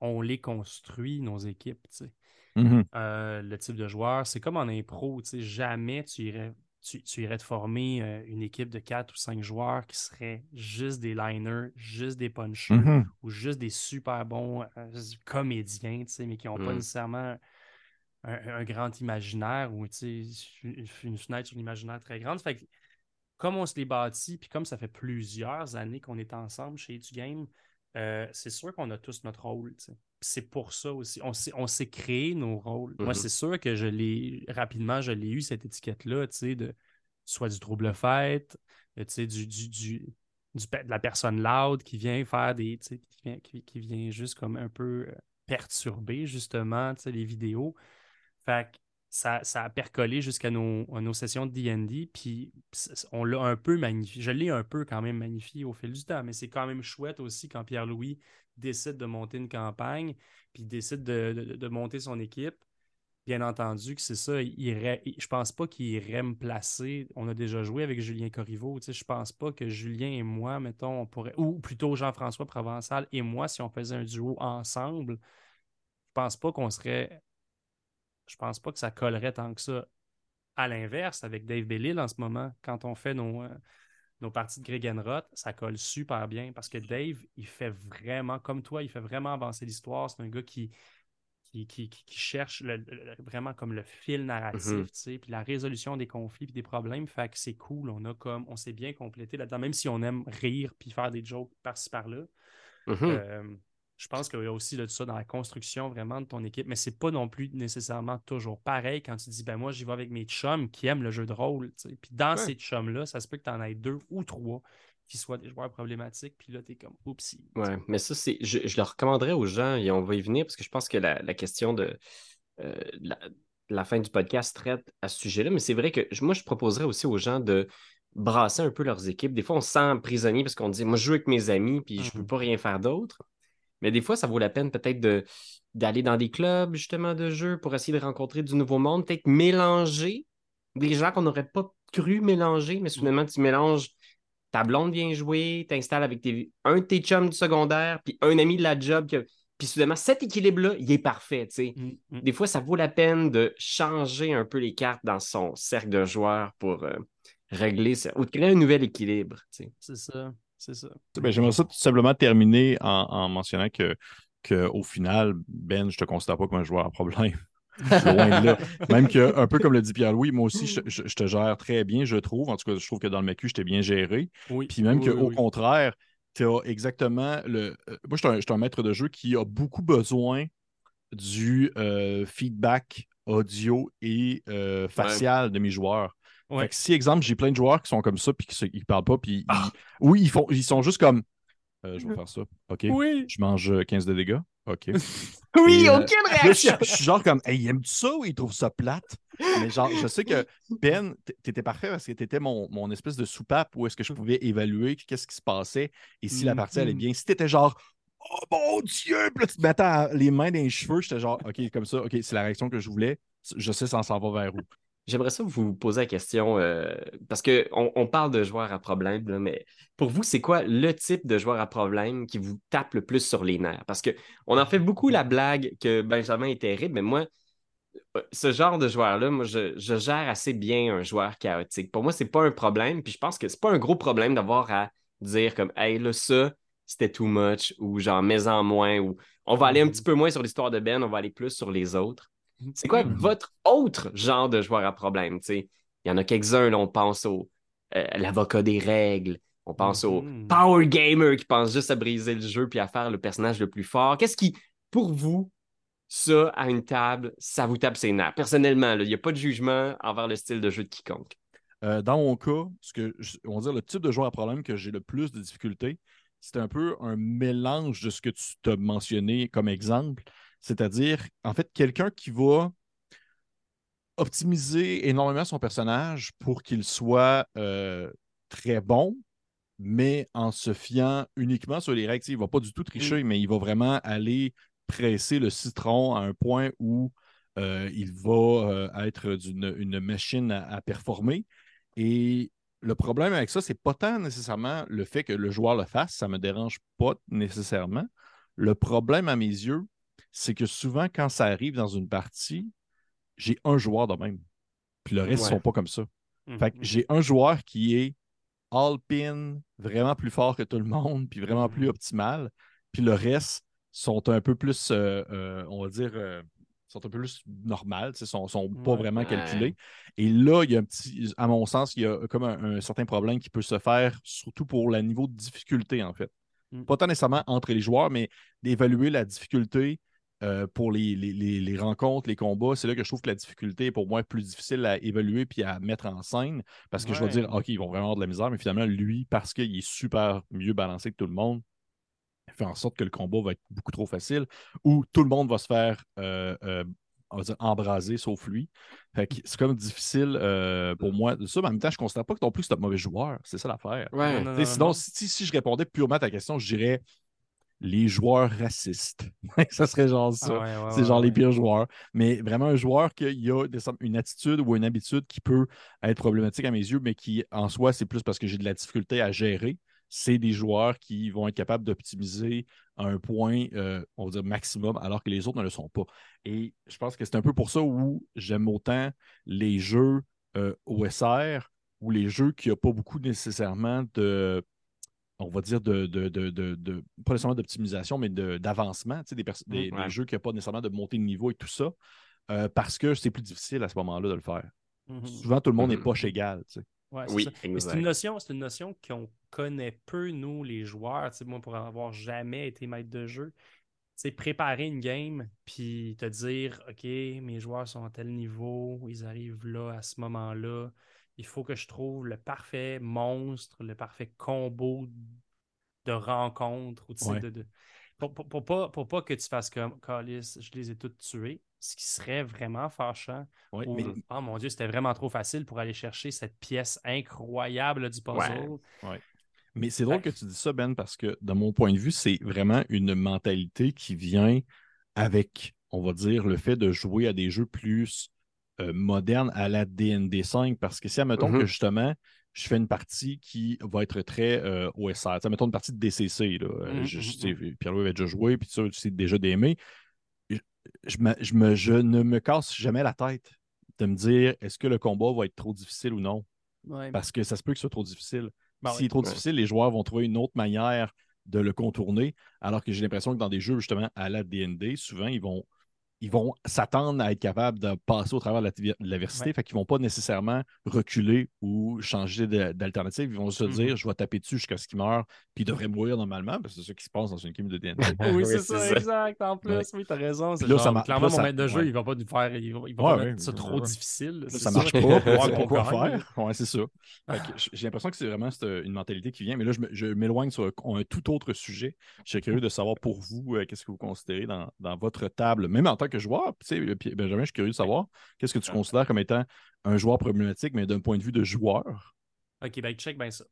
On les construit, nos équipes. Mhm. Euh, le type de joueur, c'est comme en impro. Jamais tu irais, tu, irais te former euh, une équipe de 4 ou 5 joueurs qui seraient juste des liners, juste des punchers Mhm. ou juste des super bons euh, comédiens, mais qui n'ont pas Mm. nécessairement un, un grand imaginaire ou une, une fenêtre sur l'imaginaire très grande. Fait que, comme on se les bâtit, puis comme ça fait plusieurs années qu'on est ensemble chez Etu Game, euh, c'est sûr qu'on a tous notre rôle. C'est pour ça aussi. On s'est, on s'est créé nos rôles. Moi, Mhm. c'est sûr que je l'ai rapidement, je l'ai eu, cette étiquette-là, tu sais, de soit du trouble fête, tu sais, du, du, du, du de la personne loud qui vient faire des. tu sais, Qui vient, qui, qui vient juste comme un peu euh, perturber, justement, tu sais, les vidéos. Fait que ça, ça a percolé jusqu'à nos, nos sessions de D&D, puis on l'a un peu magnifié. Je l'ai un peu quand même magnifié au fil du temps, mais c'est quand même chouette aussi quand Pierre-Louis décide de monter une campagne, puis décide de, monter son équipe. Bien entendu que c'est ça, il il- je pense pas qu'il irait me placer. On a déjà joué avec Julien Corriveau, tu sais, je pense pas que Julien et moi, mettons, on pourrait, ou plutôt Jean-François Provençal et moi, si on faisait un duo ensemble, je pense pas qu'on serait je pense pas que ça collerait tant que ça. À l'inverse, avec Dave Bellil en ce moment, quand on fait nos, euh, nos parties de Gregenrod, ça colle super bien parce que Dave, il fait vraiment, comme toi, il fait vraiment avancer l'histoire. C'est un gars qui, qui, qui, cherche le- le- vraiment comme le fil narratif, Mhm. tu sais, puis la résolution des conflits puis des problèmes. Fait que c'est cool. On a comme, on s'est bien complété là-dedans, même si on aime rire puis faire des jokes par-ci par-là. Mhm. Euh, je pense qu'il y a aussi de ça dans la construction vraiment de ton équipe, mais c'est pas non plus nécessairement toujours pareil quand tu dis ben moi j'y vais avec mes chums qui aiment le jeu de rôle. Puis dans Ouais. ces chums-là, ça se peut que tu en aies deux ou trois qui soient des joueurs problématiques, puis là, tu es comme oupsie. Ouais, mais ça, c'est. Je, je le recommanderais aux gens, et on va y venir, parce que je pense que la, la question de euh, la, la fin du podcast traite à ce sujet-là. Mais c'est vrai que moi, je proposerais aussi aux gens de brasser un peu leurs équipes. Des fois, on se sent prisonnier parce qu'on dit Moi, je joue avec mes amis, puis je peux Mhm. pas rien faire d'autre. Mais des fois, ça vaut la peine peut-être de d'aller dans des clubs, justement, de jeu pour essayer de rencontrer du nouveau monde, peut-être mélanger des gens qu'on n'aurait pas cru mélanger, mais soudainement, tu mélanges ta blonde vient jouer, t'installes avec tes- un de tes chums du secondaire, puis un ami de la job. que- Puis soudainement, cet équilibre-là, il est parfait. tu sais. Mm, mm. Des fois, ça vaut la peine de changer un peu les cartes dans son cercle de joueurs pour euh, régler ça, ou de créer un nouvel équilibre. C'est ça, c'est ça. Ben, J'aimerais ça tout simplement terminer en, en mentionnant que, que au final, Ben, je te considère pas comme un joueur à problème. Loin de là. Même que, un peu comme le dit Pierre-Louis, moi aussi, je, je- je te gère très bien, je trouve. En tout cas, je trouve que dans le MACU, je t'ai bien géré. Oui. Puis même oui, qu'au oui, contraire, tu as exactement le. euh, Moi, je suis un, je suis un maître de jeu qui a beaucoup besoin du euh, feedback audio et euh, facial de mes joueurs. Ouais. Fait que si, exemple, j'ai plein de joueurs qui sont comme ça, puis qui ne parlent pas, puis Ah. ils- oui, ils, font, ils sont juste comme euh, je vais faire ça. OK. Oui, Je mange euh, 15 de dégâts. OK. Oui, Et, euh, aucune réaction! je suis genre comme, hey, aimes-tu ça ou il trouve ça plate? Mais genre, je sais que Ben, t'étais parfait parce que t'étais mon, mon espèce de soupape où est-ce que je pouvais évaluer qu'est-ce qui se passait et si la partie allait Mhm. bien. Si t'étais genre, oh mon Dieu, puis là, tu te mettais les mains dans les cheveux, j'étais genre, OK, comme ça, OK, c'est la réaction que je voulais. Je sais, ça s'en va vers où. J'aimerais ça vous poser la question, euh, parce qu'on on parle de joueurs à problème, là, mais pour vous, c'est quoi le type de joueur à problème qui vous tape le plus sur les nerfs? Parce qu'on en fait beaucoup la blague que Benjamin est terrible, mais moi, euh, ce genre de joueur-là, moi, je, je gère assez bien un joueur chaotique. Pour moi, c'est pas un problème, puis je pense que c'est pas un gros problème d'avoir à dire comme, hey, là, ça, c'était too much, ou genre, mets-en moins, ou on va aller un Mhm. petit peu moins sur l'histoire de Ben, on va aller plus sur les autres. C'est quoi Mhm. votre autre genre de joueur à problème? tu sais? Il y en a quelques-uns, on pense au euh, l'avocat des règles, on pense au Mhm. power gamer qui pense juste à briser le jeu puis à faire le personnage le plus fort. Qu'est-ce qui, pour vous, ça, à une table, ça vous tape ses nerfs? Personnellement, il n'y a pas de jugement envers le style de jeu de quiconque. Euh, dans mon cas, ce que je- on va dire le type de joueur à problème que j'ai le plus de difficultés, c'est un peu un mélange de ce que tu t'as mentionné comme exemple. C'est-à-dire, en fait, quelqu'un qui va optimiser énormément son personnage pour qu'il soit euh, très bon, mais en se fiant uniquement sur les règles. Il ne va pas du tout tricher, mais il va vraiment aller presser le citron à un point où euh, il va euh, être d'une une machine à, à performer. Et le problème avec ça, c'est pas tant nécessairement le fait que le joueur le fasse, ça me dérange pas nécessairement. Le problème à mes yeux, c'est que souvent, quand ça arrive dans une partie, j'ai un joueur de même. Puis le reste ne Ouais. sont pas comme ça. Mhm, Fait que mhm. j'ai un joueur qui est all-pin, vraiment plus fort que tout le monde, puis vraiment plus optimal. Puis le reste sont un peu plus, euh, euh, on va dire, euh, sont un peu plus normales, sais, sont, sont pas Ouais. vraiment Ouais. calculés. Et là, il y a un petit, à mon sens, il y a comme un, un certain problème qui peut se faire, surtout pour le niveau de difficulté, en fait. Mm. Pas tant nécessairement entre les joueurs, mais d'évaluer la difficulté euh, pour les, les- les- les rencontres, les combats. C'est là que je trouve que la difficulté, pour moi, est plus difficile à évaluer puis à mettre en scène. Parce que je vais dire, OK, ils vont vraiment avoir de la misère, mais finalement, lui, parce qu'il est super mieux balancé que tout le monde, il fait en sorte que le combat va être beaucoup trop facile ou tout le monde va se faire euh, euh, on va dire embraser sauf lui. Fait que c'est comme difficile euh, pour moi de ça, mais en même temps, je ne considère pas que non plus c'est un mauvais joueur. C'est ça l'affaire. Ouais. Non, sinon, non. si, si je répondais purement à ta question, je dirais les joueurs racistes. ça serait genre ça. Ah ouais, ouais, c'est ouais, genre les pires joueurs. Mais vraiment un joueur qui a une attitude ou une habitude qui peut être problématique à mes yeux, mais qui en soi, c'est plus parce que j'ai de la difficulté à gérer. C'est des joueurs qui vont être capables d'optimiser à un point, euh, on va dire, maximum, alors que les autres ne le sont pas. Et je pense que c'est un peu pour ça où j'aime autant les jeux euh, OSR ou les jeux qui n'ont pas beaucoup nécessairement de, on va dire, de, de, de, de- de- pas nécessairement d'optimisation, mais de- d'avancement, tu sais, des, des- Mm, ouais. des jeux qui n'ont pas nécessairement de montée de niveau et tout ça, euh, parce que c'est plus difficile à ce moment-là de le faire. Mhm. Souvent, tout le monde n'est Mhm. poche égal. tu sais. Ouais, c'est Oui, c'est une notion, c'est une notion qu'on connaît peu, nous, les joueurs. Moi, pour avoir jamais été maître de jeu, c'est préparer une game, puis te dire, OK, mes joueurs sont à tel niveau, ils arrivent là à ce moment-là. Il faut que je trouve le parfait monstre, le parfait combo de rencontres. ou Ouais. de, de- Pour, pour- pour pas, pour pas que tu fasses comme, Calis, je les ai toutes tués, ce qui serait vraiment fâchant. Ouais, Ou, mais- oh mon Dieu, c'était vraiment trop facile pour aller chercher cette pièce incroyable du puzzle. Mais c'est drôle que tu dis ça, Ben, parce que de mon point de vue, c'est vraiment une mentalité qui vient avec, on va dire, le fait de jouer à des jeux plus euh, modernes à la DND 5. Parce que si, admettons Mhm. que justement, je fais une partie qui va être très euh, OSR, tu sais, mettons une partie de DCC, là, euh, Mhm, je, je mhm, Pierre-Louis avait déjà joué, puis ça, tu sais déjà d'aimer. Je, je me- je me- je ne me casse jamais la tête de me dire est-ce que le combat va être trop difficile ou non? Ouais. Parce que ça se peut que ce soit trop difficile. Ben S'il oui. est trop Ouais. difficile, les joueurs vont trouver une autre manière de le contourner. Alors que j'ai l'impression que dans des jeux, justement, à la DND, souvent, ils vont ils vont s'attendre à être capables de passer au travers de la- de l'adversité. Ouais. Fait qu'ils ne vont pas nécessairement reculer ou changer d'alternative. Ils vont se Mhm. dire je vais taper dessus jusqu'à ce qu'il meure, puis il devrait mourir normalement, parce que c'est ça qui se passe dans une game de DND. Oui, Oui, c'est ça, ça. exact. En plus, Ouais. oui, t'as raison. Là, genre, ça m'a- clairement, là, mon maître de jeu, ouais. il va pas nous faire, il va, il va Ouais, pas ouais, mettre ça trop ouais. difficile. Ça ça, marche pas. pour quoi faire. Ouais, c'est ça. J- J'ai l'impression que c'est vraiment une mentalité qui vient. Mais là, je m'éloigne sur un, tout autre sujet. Je suis curieux de savoir pour vous, euh, qu'est-ce que vous considérez dans, dans votre table, même en tant que joueur. Tu sais, euh, Pierre- Benjamin, je suis curieux de savoir qu'est-ce que tu considères comme étant un joueur problématique, mais d'un point de vue de joueur? Ok, ben check bien ça.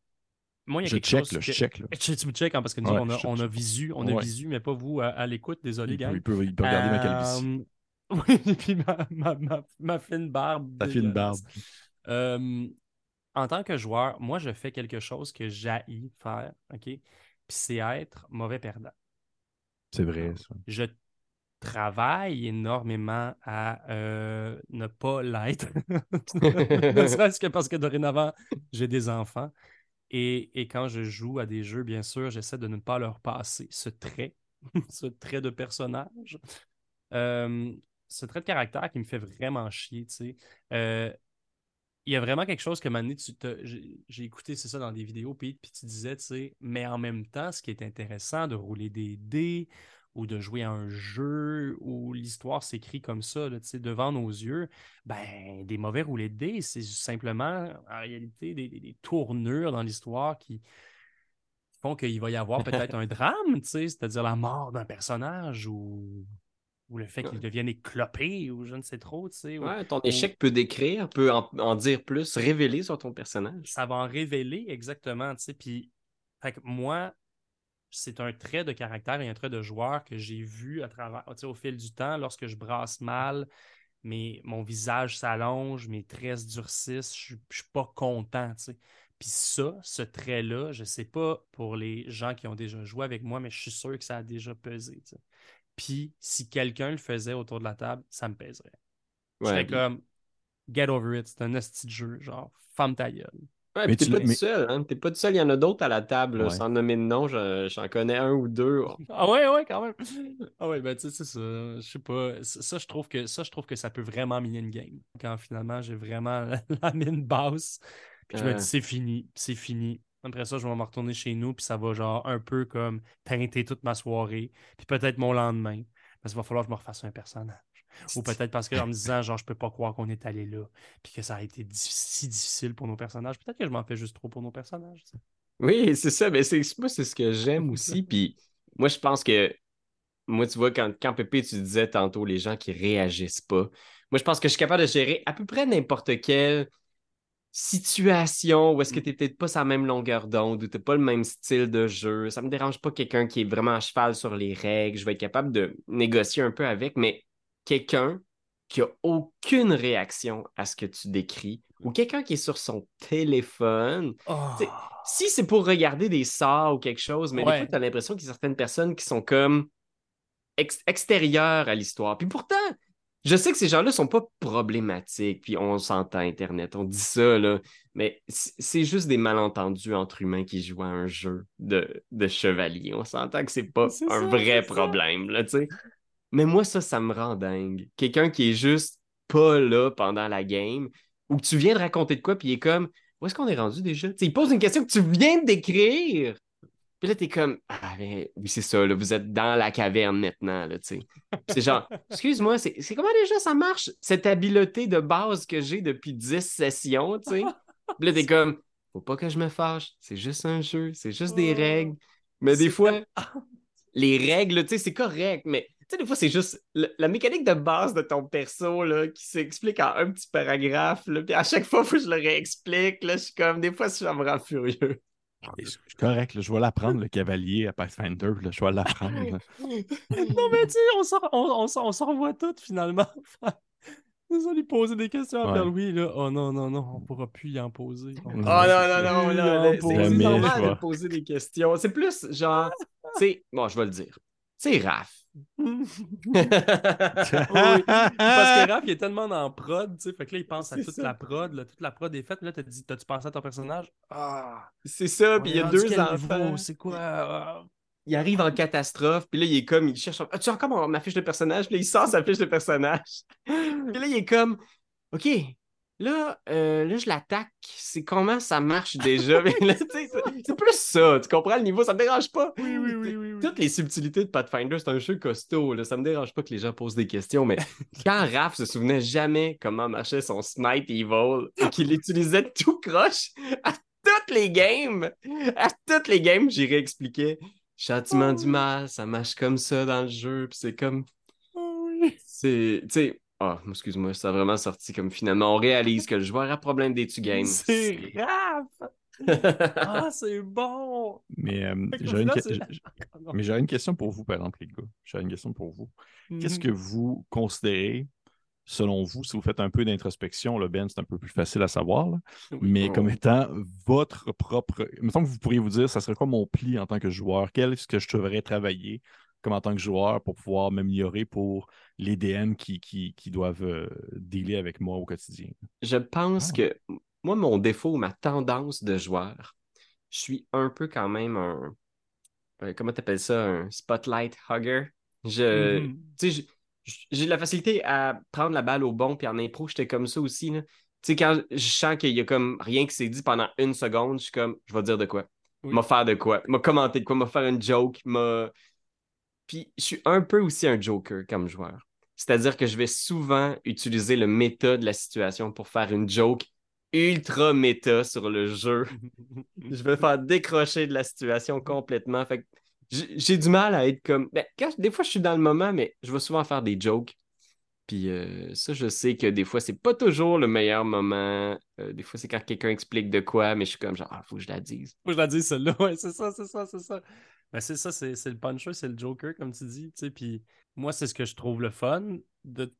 Moi, il y a Je quelque check, chose là, je que- check. Là. Tu tu me check, hein, parce que nous, Ouais, on, a, on a visu, on a visu, mais pas vous à, à l'écoute, désolé, peut, il peut- il peut regarder ma calvitie. Euh, Oui, et puis ma, ma, ma, ma fine barbe. Ta fine barbe. Euh, en tant que joueur, moi, je fais quelque chose que j'haïs faire, OK? Puis c'est être mauvais perdant. C'est vrai, ça. Je travaille énormément à euh, ne pas l'être. ne serait-ce que parce que dorénavant, j'ai des enfants. Et, et quand je joue à des jeux, bien sûr, j'essaie de ne pas leur passer ce trait, ce trait de personnage. Euh, ce trait de caractère qui me fait vraiment chier, tu sais. Euh, il y a vraiment quelque chose que maintenant, tu j'ai écouté, c'est ça, dans des vidéos, puis, puis tu disais, tu sais, mais en même temps, ce qui est intéressant de rouler des dés ou de jouer à un jeu où l'histoire s'écrit comme ça, là, devant nos yeux, ben, des mauvais roulés de dés, c'est simplement, en réalité, des, des- des tournures dans l'histoire qui font qu'il va y avoir peut-être un drame, c'est-à-dire la mort d'un personnage ou, ou le fait qu'il devienne éclopé ou je ne sais trop, tu sais. ou- Ouais, ton échec peut décrire, peut en, en dire plus, révéler sur ton personnage. ça va en révéler exactement, tu sais. Puis, fait que moi, c'est un trait de caractère et un trait de joueur que j'ai vu à travers, au fil du temps, lorsque je brasse mal, mais mon visage s'allonge, mes traits se durcissent, je, je suis pas content. Puis ça, ce trait-là, je sais pas pour les gens qui ont déjà joué avec moi, mais je suis sûr que ça a déjà pesé. Puis si quelqu'un le faisait autour de la table, ça me pèserait. je serais comme, get over it, c'est un hostie de jeu, genre, femme ta gueule. Ouais, mais t'es pas, tout seul, hein? T'es pas tout seul, il y en a d'autres à la table, sans nommer de nom, j'en connais un ou deux. Ah ouais, ouais, quand même. Ah ouais, ben tu sais, c'est ça. Je sais pas. Ça, je trouve que ça, je trouve que ça peut vraiment miner une game. Quand finalement j'ai vraiment la mine basse. Puis je me dis c'est fini, c'est fini. Après ça, je vais me retourner chez nous, puis ça va genre un peu comme teinter toute ma soirée, puis peut-être mon lendemain. Parce qu'il va falloir que je me refasse un personnage. Ou peut-être parce qu'en me disant, genre, je peux pas croire qu'on est allé là, puis que ça a été si difficile pour nos personnages. Peut-être que je m'en fais juste trop pour nos personnages. Oui, c'est ça. Mais c'est, moi, c'est ce que j'aime aussi. Puis moi, je pense que, moi, tu vois, quand, quand Pépé, tu disais tantôt les gens qui réagissent pas, moi, je pense que je suis capable de gérer à peu près n'importe quelle situation où est-ce que tu n'es peut-être pas sa même longueur d'onde ou tu n'as pas le même style de jeu. Ça me dérange pas quelqu'un qui est vraiment à cheval sur les règles. Je vais être capable de négocier un peu avec, mais quelqu'un qui a aucune réaction à ce que tu décris ou quelqu'un qui est sur son téléphone. Oh. Si c'est pour regarder des sorts ou quelque chose, mais tu as l'impression qu'il y a certaines personnes qui sont comme extérieures à l'histoire. Puis pourtant, je sais que ces gens-là sont pas problématiques, puis on s'entend Internet, on dit ça, là, mais c'est juste des malentendus entre humains qui jouent à un jeu de, de chevalier. On s'entend que c'est pas un vrai problème, là, tu sais. Mais moi, ça, ça me rend dingue. Quelqu'un qui est juste pas là pendant la game, ou que tu viens de raconter de quoi, puis il est comme Où est-ce qu'on est rendu déjà? il pose une question que tu viens de décrire. Puis là, t'es comme Ah, ben, oui, c'est ça, là, vous êtes dans la caverne maintenant, là, tu sais. c'est genre, excuse-moi, c'est comment déjà ça marche, cette habileté de base que j'ai depuis 10 sessions, tu sais? Puis là, t'es comme Faut pas que je me fâche, c'est juste un jeu, c'est juste des règles. Mais des fois, les règles, tu sais, c'est correct, mais sais, des fois, c'est juste la, mécanique de base de ton perso là, qui s'explique en un petit paragraphe. Là, puis à chaque fois, faut que je le réexplique. Là, je suis comme, des fois, ça me rend furieux. C'est correct, je vais l'apprendre, le cavalier à Pathfinder, là, je vais l'apprendre. non, mais tu sais, on s'en on, on, on revoit tout finalement. Nous allons lui poser des questions à Louis, là. Oh non, non, non, on ne pourra plus y en poser. Oh non, non, non, non, c'est normal de poser des questions. C'est plus genre, tu sais, bon, je vais le dire. C'est Raph. Parce que Raph, il est tellement dans prod, tu sais, fait que là, il pense à toute la prod, là, toute la prod est faite, là, t'as dit, t'as-tu pensé à ton personnage? Ah! C'est ça, puis il y a deux enfants. C'est quoi? Ah. Il arrive en catastrophe, puis là, il est comme, il cherche, as-tu encore ma fiche de personnage? Puis là, il sort sa fiche de personnage. puis là, il est comme, OK, Là, euh, là, je l'attaque. C'est comment ça marche déjà? c'est plus ça. Tu comprends le niveau? Ça me dérange pas. Oui, oui, oui. oui, Toutes les subtilités de Pathfinder, c'est un jeu costaud. Là. Ça me dérange pas que les gens posent des questions, mais quand Raph se souvenait jamais comment marchait son Smite Evil et qu'il utilisait tout croche à toutes les games, à toutes les games, j'irais expliquer. Châtiment du oh. mal, ça marche comme ça dans le jeu. Puis c'est comme. Oh, oui. C'est. Tu sais ah, excuse-moi, ça a vraiment sorti comme finalement on réalise que le joueur a problème d'études game. C'est grave! ah, c'est bon! Mais euh, j'aurais une... une, question pour vous, par exemple, les gars. J'aurais une question pour vous. Qu'est-ce mhm. que vous considérez, selon vous, si vous faites un peu d'introspection, le Ben, c'est un peu plus facile à savoir, mais comme étant votre propre. Mettons que vous pourriez vous dire, ça serait quoi mon pli en tant que joueur? Quel est-ce que je devrais travailler comme en tant que joueur pour pouvoir m'améliorer pour les DM qui, qui, doivent euh, dealer avec moi au quotidien? Je pense ah. que moi, mon défaut, ma tendance de joueur, je suis un peu quand même un. Euh, comment tu appelles ça? Un spotlight hugger. Je. Mm-hmm. j'ai la facilité à prendre la balle au bon, puis en impro, j'étais comme ça aussi. Tu sais, quand je sens qu'il y a comme rien qui s'est dit pendant une seconde, je suis comme, je vais dire de quoi. M'a faire de quoi. M'a commenter de quoi. M'a faire une joke. M'a puis je suis un peu aussi un joker comme joueur. C'est-à-dire que je vais souvent utiliser le méta de la situation pour faire une joke ultra méta sur le jeu. je vais faire décrocher de la situation complètement. Fait j'ai du mal à être comme. Ben, des fois, je suis dans le moment, mais je vais souvent faire des jokes. Puis euh, ça, je sais que des fois, c'est pas toujours le meilleur moment. Euh, des fois, c'est quand quelqu'un explique de quoi, mais je suis comme genre, ah, faut que je la dise. Faut que je la dise, celle-là. Ouais, c'est ça, c'est ça, c'est ça. Ben, c'est ça, c'est le puncher, c'est le Joker, comme tu dis. Puis moi, c'est ce que je trouve le fun de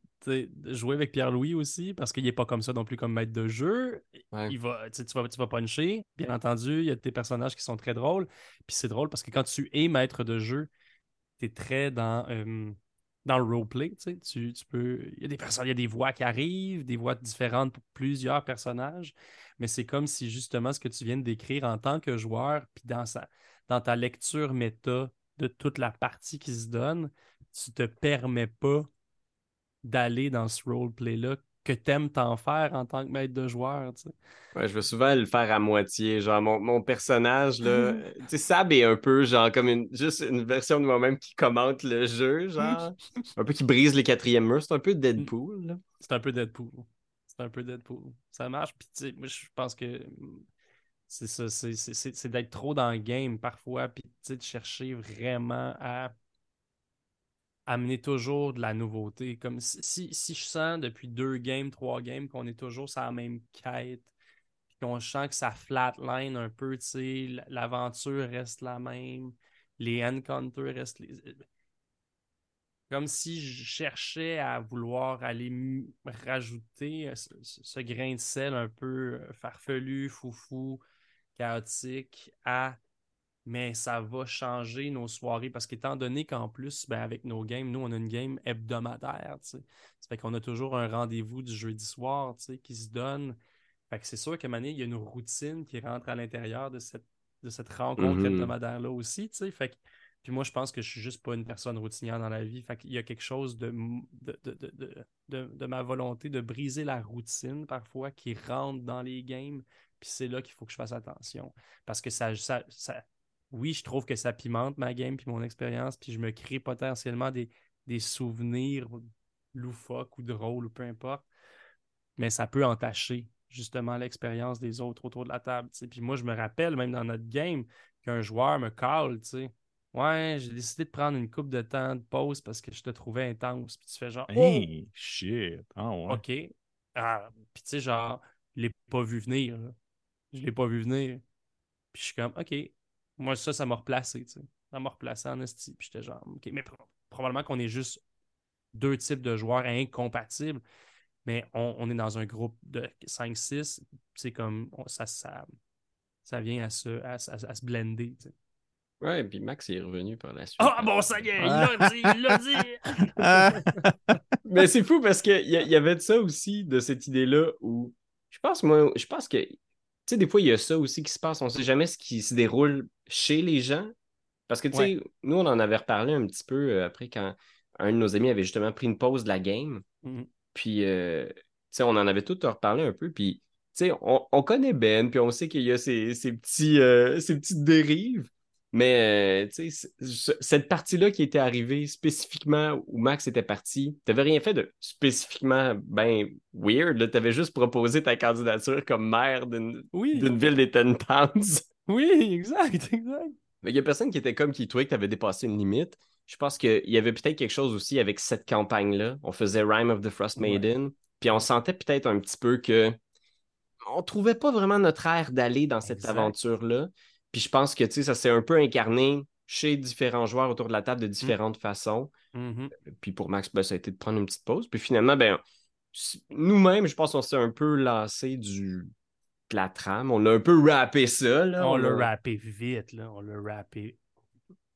jouer avec Pierre-Louis aussi, parce qu'il n'est pas comme ça non plus comme maître de jeu. Ouais. Il va, tu, vas, tu vas puncher. Bien entendu, il y a des personnages qui sont très drôles. Puis c'est drôle parce que quand tu es maître de jeu, tu es très dans, euh, dans le roleplay. Tu, tu peux. Il y a des personnes, il y a des voix qui arrivent, des voix différentes pour plusieurs personnages. Mais c'est comme si justement ce que tu viens de décrire en tant que joueur, puis dans, sa, dans ta lecture méta de toute la partie qui se donne, tu te permets pas d'aller dans ce roleplay-là que t'aimes t'en faire en tant que maître de joueur. Tu sais. Ouais, je veux souvent le faire à moitié. Genre, mon, mon personnage, là, tu sais, Sab est un peu, genre, comme une, juste une version de moi-même qui commente le jeu, genre, un peu qui brise les quatrièmes murs. C'est un peu Deadpool, là. C'est un peu Deadpool. C'est un peu Deadpool. Ça marche, puis tu sais, moi, je pense que c'est ça, c'est d'être trop dans le game parfois, puis de chercher vraiment à amener toujours de la nouveauté. Comme si, si, je sens depuis deux games, trois games qu'on est toujours sur la même quête, puis qu'on sent que ça flatline un peu, l'aventure reste la même, les encounters restent les... Comme si je cherchais à vouloir aller rajouter euh, ce, grain de sel un peu euh, farfelu, foufou, chaotique à mais ça va changer nos soirées parce qu'étant donné qu'en plus, ben, avec nos games, nous, on a une game hebdomadaire. Ça fait qu'on a toujours un rendez-vous du jeudi soir qui se donne. Fait que c'est sûr qu'à un moment il y a une routine qui rentre à l'intérieur de cette, de cette rencontre mm-hmm. hebdomadaire-là aussi. Fait puis moi, je pense que je suis juste pas une personne routinière dans la vie. Fait qu'il y a quelque chose de de, de, de, ma volonté de briser la routine parfois qui rentre dans les games. Puis c'est là qu'il faut que je fasse attention. Parce que ça, ça, ça oui, je trouve que ça pimente ma game puis mon expérience, puis je me crée potentiellement des, souvenirs loufoques ou drôles ou peu importe. Mais ça peut entacher justement l'expérience des autres autour de la table. Puis moi, je me rappelle, même dans notre game, qu'un joueur me call, tu sais. Ouais, j'ai décidé de prendre une coupe de temps de pause parce que je te trouvais intense. Puis tu fais genre. Hey, oh! shit. Ah ouais. OK. Ah, puis tu sais, genre, je l'ai pas vu venir. Je l'ai pas vu venir. Puis je suis comme, OK, moi, ça, ça m'a replacé, tu sais. Ça m'a replacé en esti. Puis j'étais genre, OK. Mais probablement qu'on est juste deux types de joueurs incompatibles. Mais on, est dans un groupe de 5-6. C'est comme, ça, ça, ça vient à se, à, se blender, tu sais. Ouais, puis Max est revenu par la suite. Ah bon, ça y est, il l'a dit, il l'a dit! Mais c'est fou parce qu'il y, y avait de ça aussi, de cette idée-là où je pense, moi, je pense que sais, des fois, il y a ça aussi qui se passe. On ne sait jamais ce qui se déroule chez les gens. Parce que, tu sais, nous, on en avait reparlé un petit peu euh, après quand un de nos amis avait justement pris une pause de la game. Mm-hmm. Puis, euh, tu sais, on en avait tout reparlé un peu. Puis, tu sais, on, connaît Ben, puis on sait qu'il y a ces, petits, euh, ces petites dérives. Mais euh, cette partie-là qui était arrivée spécifiquement où Max était parti, tu n'avais rien fait de spécifiquement ben weird. Tu avais juste proposé ta candidature comme maire d'une ville des Ten Towns. Oui, exact, exact. Mais il n'y a personne qui était comme qui trouvait que tu avais dépassé une limite. Je pense qu'il y avait peut-être quelque chose aussi avec cette campagne-là. On faisait Rime of the Frost Maiden, puis on sentait peut-être un petit peu que on trouvait pas vraiment notre air d'aller dans cette aventure-là. Puis je pense que ça s'est un peu incarné chez différents joueurs autour de la table de différentes façons. Mm-hmm. Puis pour Max, ben, ça a été de prendre une petite pause. Puis finalement, ben, nous-mêmes, je pense qu'on s'est un peu lancé du, de la trame. On a un peu rappé ça. Là. On, l'a rappé vite. Là. On l'a rappé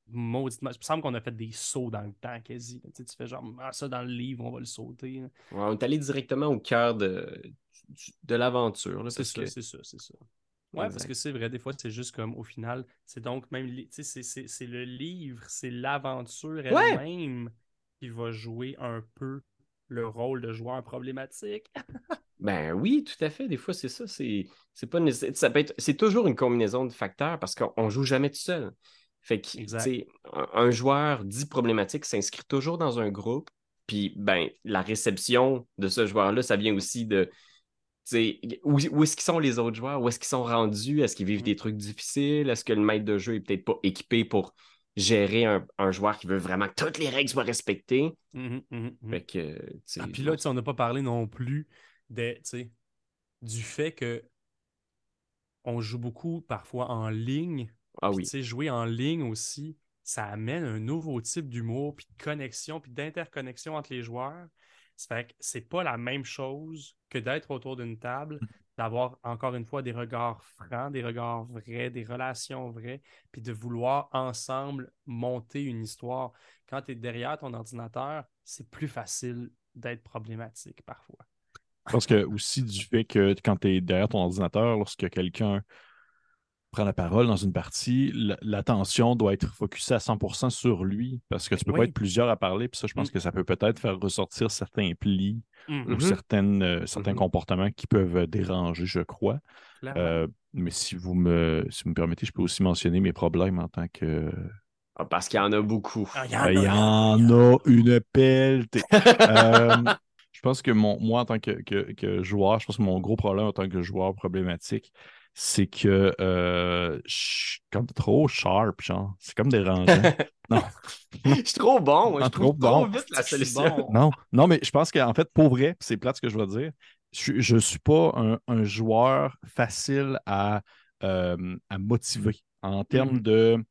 mauditement. Il me semble qu'on a fait des sauts dans le temps quasi. Tu, fais genre, ah, ça dans le livre, on va le sauter. on est allé directement au cœur de, de l'aventure. C'est ça, c'est ça, c'est ça. Ouais, parce que c'est vrai, des fois, c'est juste comme au final, c'est donc même, tu sais, c'est le livre, c'est l'aventure elle-même qui va jouer un peu le rôle de joueur problématique. ben oui, tout à fait. Des fois, c'est ça. C'est pas ça peut être, c'est toujours une combinaison de facteurs parce qu'on joue jamais tout seul. Fait que, un, un joueur dit problématique s'inscrit toujours dans un groupe. Puis, ben, la réception de ce joueur-là, ça vient aussi de où, est-ce qu'ils sont les autres joueurs? Où est-ce qu'ils sont rendus? Est-ce qu'ils vivent mm. des trucs difficiles? Est-ce que le maître de jeu est peut-être pas équipé pour gérer un, joueur qui veut vraiment que toutes les règles soient respectées? Que, ah, puis là, on n'a pas parlé non plus de, du fait que on joue beaucoup parfois en ligne. Ah oui. Jouer en ligne aussi, ça amène un nouveau type d'humour, puis de connexion, puis d'interconnexion entre les joueurs. Ça fait que c'est pas la même chose que d'être autour d'une table, d'avoir encore une fois des regards francs, des regards vrais, des relations vraies, puis de vouloir ensemble monter une histoire. Quand tu es derrière ton ordinateur, c'est plus facile d'être problématique parfois. Parce que aussi du fait que quand tu es derrière ton ordinateur, lorsque quelqu'un prend la parole dans une partie, l'attention doit être focusée à 100% sur lui parce que tu peux pas Oui. être plusieurs à parler. Puis ça, je pense Mm. que ça peut peut-être faire ressortir certains plis ou Mhm. certaines, euh, certains Mhm. comportements qui peuvent déranger, je crois. Euh, mais si vous, me, si vous me permettez, je peux aussi mentionner mes problèmes en tant que. Ah, parce qu'il y en a beaucoup. Ah, Il y en a une pelletée. Euh, je pense que mon, moi, en tant que, que- que joueur, je pense que mon gros problème en tant que joueur problématique, c'est que euh, je suis comme trop sharp, genre. C'est comme dérangeant. non. Je suis trop bon. moi, Je trop trouve trop bon. vite la Je suis solution. bon. Non, non, mais je pense qu'en fait, pour vrai, puis c'est plate ce que je vais dire, je ne suis pas un, un joueur facile à, euh, à motiver en termes Mhm. de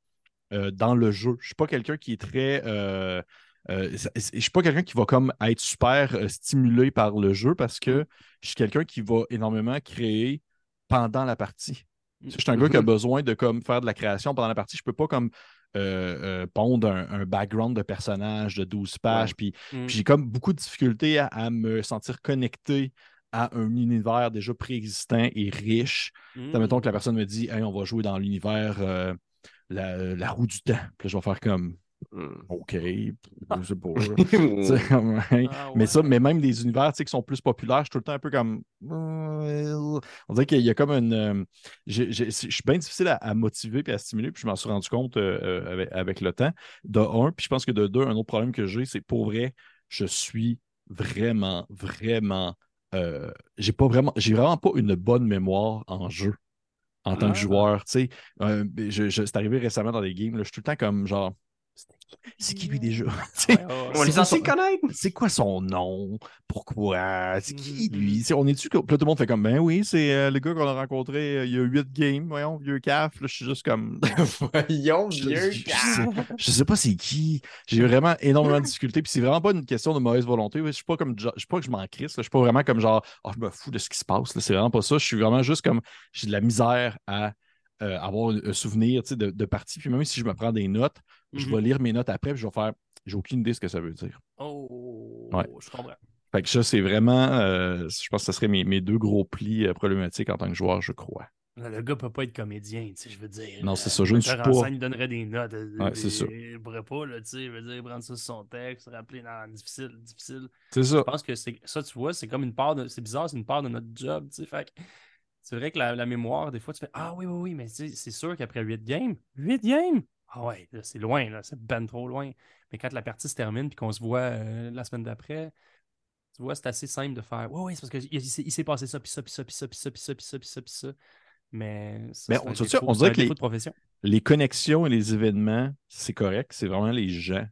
euh, dans le jeu. Je ne suis pas quelqu'un qui est très. euh, euh, je suis pas quelqu'un qui va comme être super euh, stimulé par le jeu parce que je suis quelqu'un qui va énormément créer pendant la partie. Tu sais, Je suis un gars qui a Mhm. besoin de comme, faire de la création pendant la partie. Je peux pas comme euh, euh, pondre un, un background de personnage de 12 pages. Ouais. Puis puis j'ai comme beaucoup de difficultés à, à me sentir connecté à un univers déjà préexistant et riche. T'as, Mettons que la personne me dit Hey, on va jouer dans l'univers euh, la, la roue du temps. Puis là, je vais faire comme. OK, je sais pas. Tu sais, ouais. Ah, Mais ça, mais même des univers tu sais, qui sont plus populaires, je suis tout le temps un peu comme. On dirait qu'il y a comme une. euh, Je suis bien difficile à, à motiver et à stimuler, puis je m'en suis rendu compte euh, euh, avec, avec le temps. De un, puis je pense que de deux, un autre problème que j'ai, c'est pour vrai, je suis vraiment, vraiment. euh, j'ai pas vraiment. J'ai vraiment pas une bonne mémoire en jeu en tant Ah. que joueur. Tu sais, Euh, je- je- c'est arrivé récemment dans des games, là, je suis tout le temps comme genre. C'est qui lui déjà? Ouais, ouais, ouais. On est C'est censé quoi le connaître. c'est quoi son nom? Pourquoi? C'est qui Mhm, lui? mhm. On est-tu que. Puis là, tout le monde fait comme ben oui, c'est euh, le gars qu'on a rencontré euh, il y a huit games, voyons, vieux caf. Là, je suis juste comme. Voyons, Je, vieux je- je gars. sais, je sais pas c'est qui. J'ai vraiment énormément de difficultés. Puis c'est vraiment pas une question de mauvaise volonté. Je suis pas comme je suis pas que je m'en crisse. là. Je suis pas vraiment comme genre oh, je me fous de ce qui se passe. là. C'est vraiment pas ça. Je suis vraiment juste comme j'ai de la misère à euh, avoir un, souvenir de, de partie. Puis même si je me prends des notes, je Mhm. vais lire mes notes après, puis je vais faire. J'ai aucune idée de ce que ça veut dire. Oh, Ouais. je comprends. Fait que ça, c'est vraiment, euh, je pense que ce serait mes, mes deux gros plis euh, problématiques en tant que joueur, je crois. Le gars peut pas être comédien, tu sais, je veux dire. Non, euh, c'est ça, je ne suis pas. scène, il donnerait des notes. euh, Ouais, c'est ça. Il pourrait pas, là, tu sais, je veux dire, prendre ça sur son texte, rappeler, non, difficile, difficile. C'est ça. Je pense que c'est ça, tu vois, c'est comme une part de. C'est bizarre, c'est une part de notre job, tu sais. Fait que c'est vrai que la, la mémoire, des fois, tu fais Ah oui, oui, oui, mais c'est sûr qu'après 8 games, 8 games! Ah ouais, là, c'est loin, là, c'est ben trop loin. Mais quand la partie se termine puis qu'on se voit euh, la semaine d'après, tu vois, c'est assez simple de faire Ouais, ouais, c'est parce qu'il il s'est passé ça, puis ça, puis ça, puis ça, puis ça, puis ça, puis ça, puis ça, puis ça. Mais ça, Mais on- défaut- on dirait que les-. Les connexions et les événements, c'est correct. C'est vraiment les gens.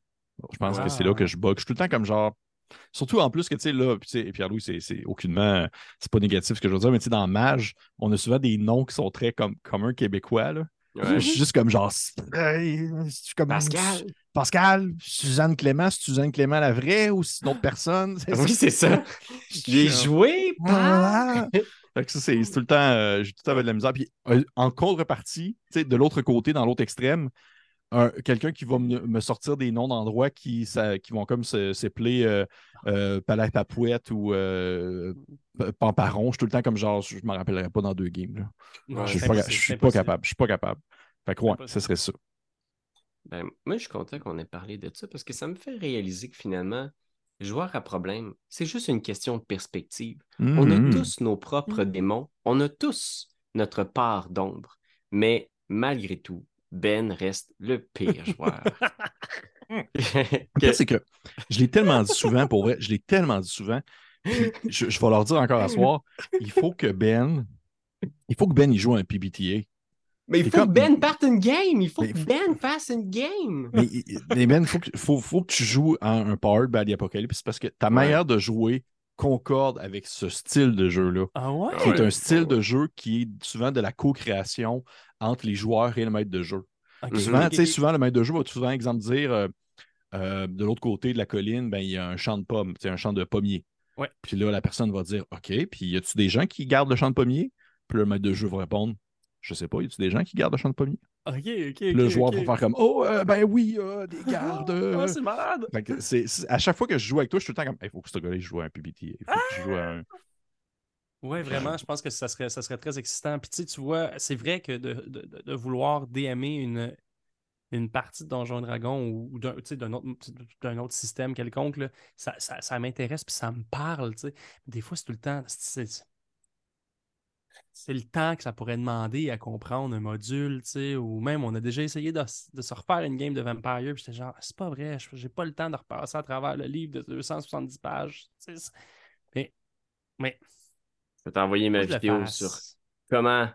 Je pense que c'est là que je bug. Je suis tout le temps comme genre. Surtout en plus que, tu sais, là, puis tu sais, et Pierre-Louis, c'est c'est aucunement. C'est pas négatif ce que je veux dire, mais tu sais, dans Mage, on a souvent des noms qui sont très comme communs québécois, là. Ouais. Je suis juste comme genre. Comme- Pascal. Pascal, Suzanne Clément, c'est Suzanne Clément la vraie ou c'est une autre personne? Oui, c'est ça. J'ai joué par. Fait que ça, c'est tout le temps, euh, j'ai tout le temps de la misère. Puis euh, en contrepartie, tu sais, de l'autre côté, dans l'autre extrême, quelqu'un qui va me, me sortir des noms d'endroits qui, ça- qui vont comme se- s'appeler euh, euh, Palais Papouette ou euh, Pamparon. Je suis tout le temps comme genre, je ne me rappellerai pas dans deux games. là. Ouais, je suis c'est pas, je suis pas capable. Je suis pas capable. Fait que ouais, ce serait ça. Ben, moi, je suis content qu'on ait parlé de ça parce que ça me fait réaliser que finalement, joueur à problème, c'est juste une question de perspective. On a Mhm. tous nos propres Mhm. démons, on a tous notre part d'ombre, mais malgré tout, Ben reste le pire joueur. C'est que je l'ai tellement dit souvent, pour vrai, je l'ai tellement dit souvent, puis je, je vais leur dire encore à soir, il faut que Ben, il faut que Ben il joue un PBTA. Mais il faut comme- que Ben parte une game. Il faut Mais que Ben fasse une game. Mais, mais Ben, il faut que, faut, faut que tu joues à un Powered by the Apocalypse parce que ta Ouais. manière de jouer concorde avec ce style de jeu-là. Ah ouais? Qui est Ouais. un style Ouais. de jeu qui est souvent de la co-création entre les joueurs et le maître de jeu. Souvent, ok, tu sais, ok. souvent, le maître de jeu va souvent, exemple, dire euh, euh, de l'autre côté de la colline, ben, il y a un champ de pommes, c'est un champ de pommiers. Ouais. Puis là, la personne va dire OK, puis y a-tu des gens qui gardent le champ de pommiers? Puis le maître de jeu va répondre Je sais pas, y a-tu des gens qui gardent le champ de pommiers? Ok, ok. Le joueur va faire comme Oh, euh, ben oui, euh, des gardes. euh. Ah, c'est malade. Fait que à chaque fois que je joue avec toi, je suis tout le temps comme il faut que ce gars-là joue à un PBT. Il faut que je joue à un. Ouais, vraiment, je pense que ça serait, ça serait très excitant. Puis tu sais, tu vois, c'est vrai que de, de- vouloir DMer une, une partie de Donjon Dragon ou, ou d'un autre, autre système quelconque, là, ça, ça, ça m'intéresse puis ça me parle. Des fois, c'est tout le temps. C'est le temps que ça pourrait demander à comprendre un module, tu sais, ou même on a déjà essayé de, de se refaire une game de Vampire, puis j'étais genre, c'est pas vrai, je- j'ai pas le temps de repasser à travers le livre de 270 pages. tu sais, Mais, mais Je vais t'envoyer ma vidéo sur comment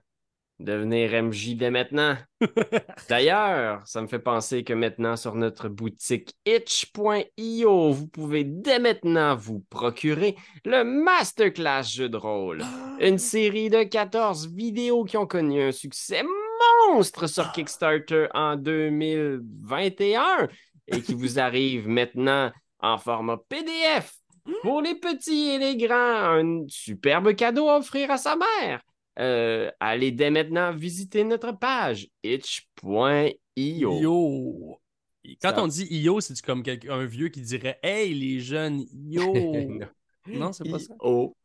devenir MJ dès maintenant. D'ailleurs, ça me fait penser que maintenant sur notre boutique itch.io, vous pouvez dès maintenant vous procurer le Masterclass jeu de rôle. Une série de 14 vidéos qui ont connu un succès monstre sur Kickstarter en 2021 et qui vous arrive maintenant en format PDF. Pour les petits et les grands, un superbe cadeau à offrir à sa mère. Euh, allez dès maintenant visiter notre page itch.io. Yo. Quand Ça- on dit Io, c'est comme un vieux qui dirait Hey les jeunes, yo. Non. c'est pas ça? I-O.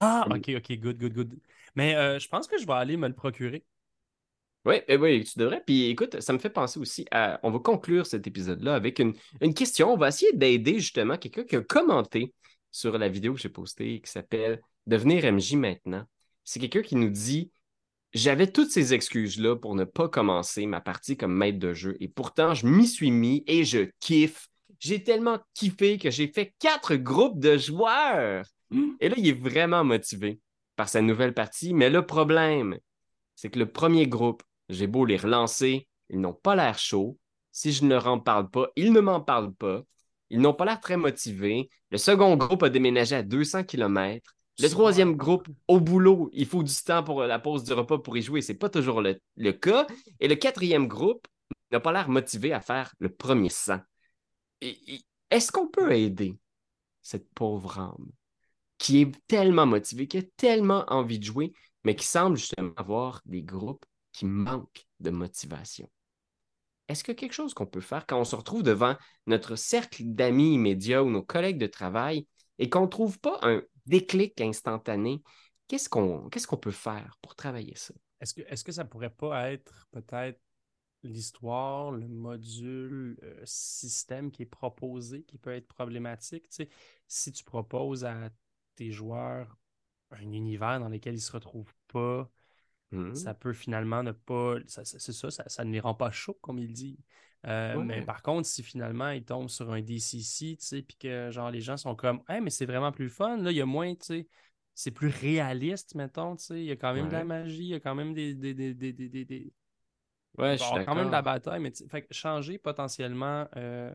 Ah, Comme- ok, ok, good, good, good. Mais euh, je pense que je vais aller me le procurer. Oui, eh oui, tu devrais. Puis écoute, ça me fait penser aussi à. On va conclure cet épisode-là avec une, une question. On va essayer d'aider justement quelqu'un qui a commenté sur la vidéo que j'ai postée qui s'appelle Devenir MJ maintenant. C'est quelqu'un qui nous dit J'avais toutes ces excuses-là pour ne pas commencer ma partie comme maître de jeu et pourtant je m'y suis mis et je kiffe. J'ai tellement kiffé que j'ai fait quatre groupes de joueurs. Et là, il est vraiment motivé par sa nouvelle partie. Mais le problème, c'est que le premier groupe, j'ai beau les relancer, ils n'ont pas l'air chauds. Si je ne leur en parle pas, ils ne m'en parlent pas. Ils n'ont pas l'air très motivés. Le second groupe a déménagé à 200 km. Le troisième groupe, au boulot, il faut du temps pour la pause du repas pour y jouer. C'est pas toujours le, le cas. Et le quatrième groupe n'a pas l'air motivé à faire le premier 100. Et- et- Est-ce qu'on peut aider cette pauvre âme qui est tellement motivée, qui a tellement envie de jouer, mais qui semble justement avoir des groupes qui manquent de motivation? Est-ce qu'il y a quelque chose qu'on peut faire quand on se retrouve devant notre cercle d'amis immédiats ou nos collègues de travail et qu'on ne trouve pas un déclic instantané? Qu'est-ce qu'on qu'est-ce qu'on peut faire pour travailler ça? Est-ce que, est-ce que ça pourrait pas être peut-être l'histoire, le module, le système qui est proposé qui peut être problématique? Tu sais, si tu proposes à tes joueurs un univers dans lequel ils ne se retrouvent pas, Hmm? ça peut finalement ne pas. c'est ça, ça, ça ne les rend pas chauds, comme il dit. Euh, Ouais. Mais par contre, si finalement ils tombent sur un DCC, tu sais, puis que genre les gens sont comme, hey, mais c'est vraiment plus fun, là, il y a moins, tu sais, c'est plus réaliste, mettons, tu sais, il y a quand même de la magie, il y a quand même des. des, des, des, des, Ouais, avoir quand même de la bataille, mais fait que changer potentiellement. Euh,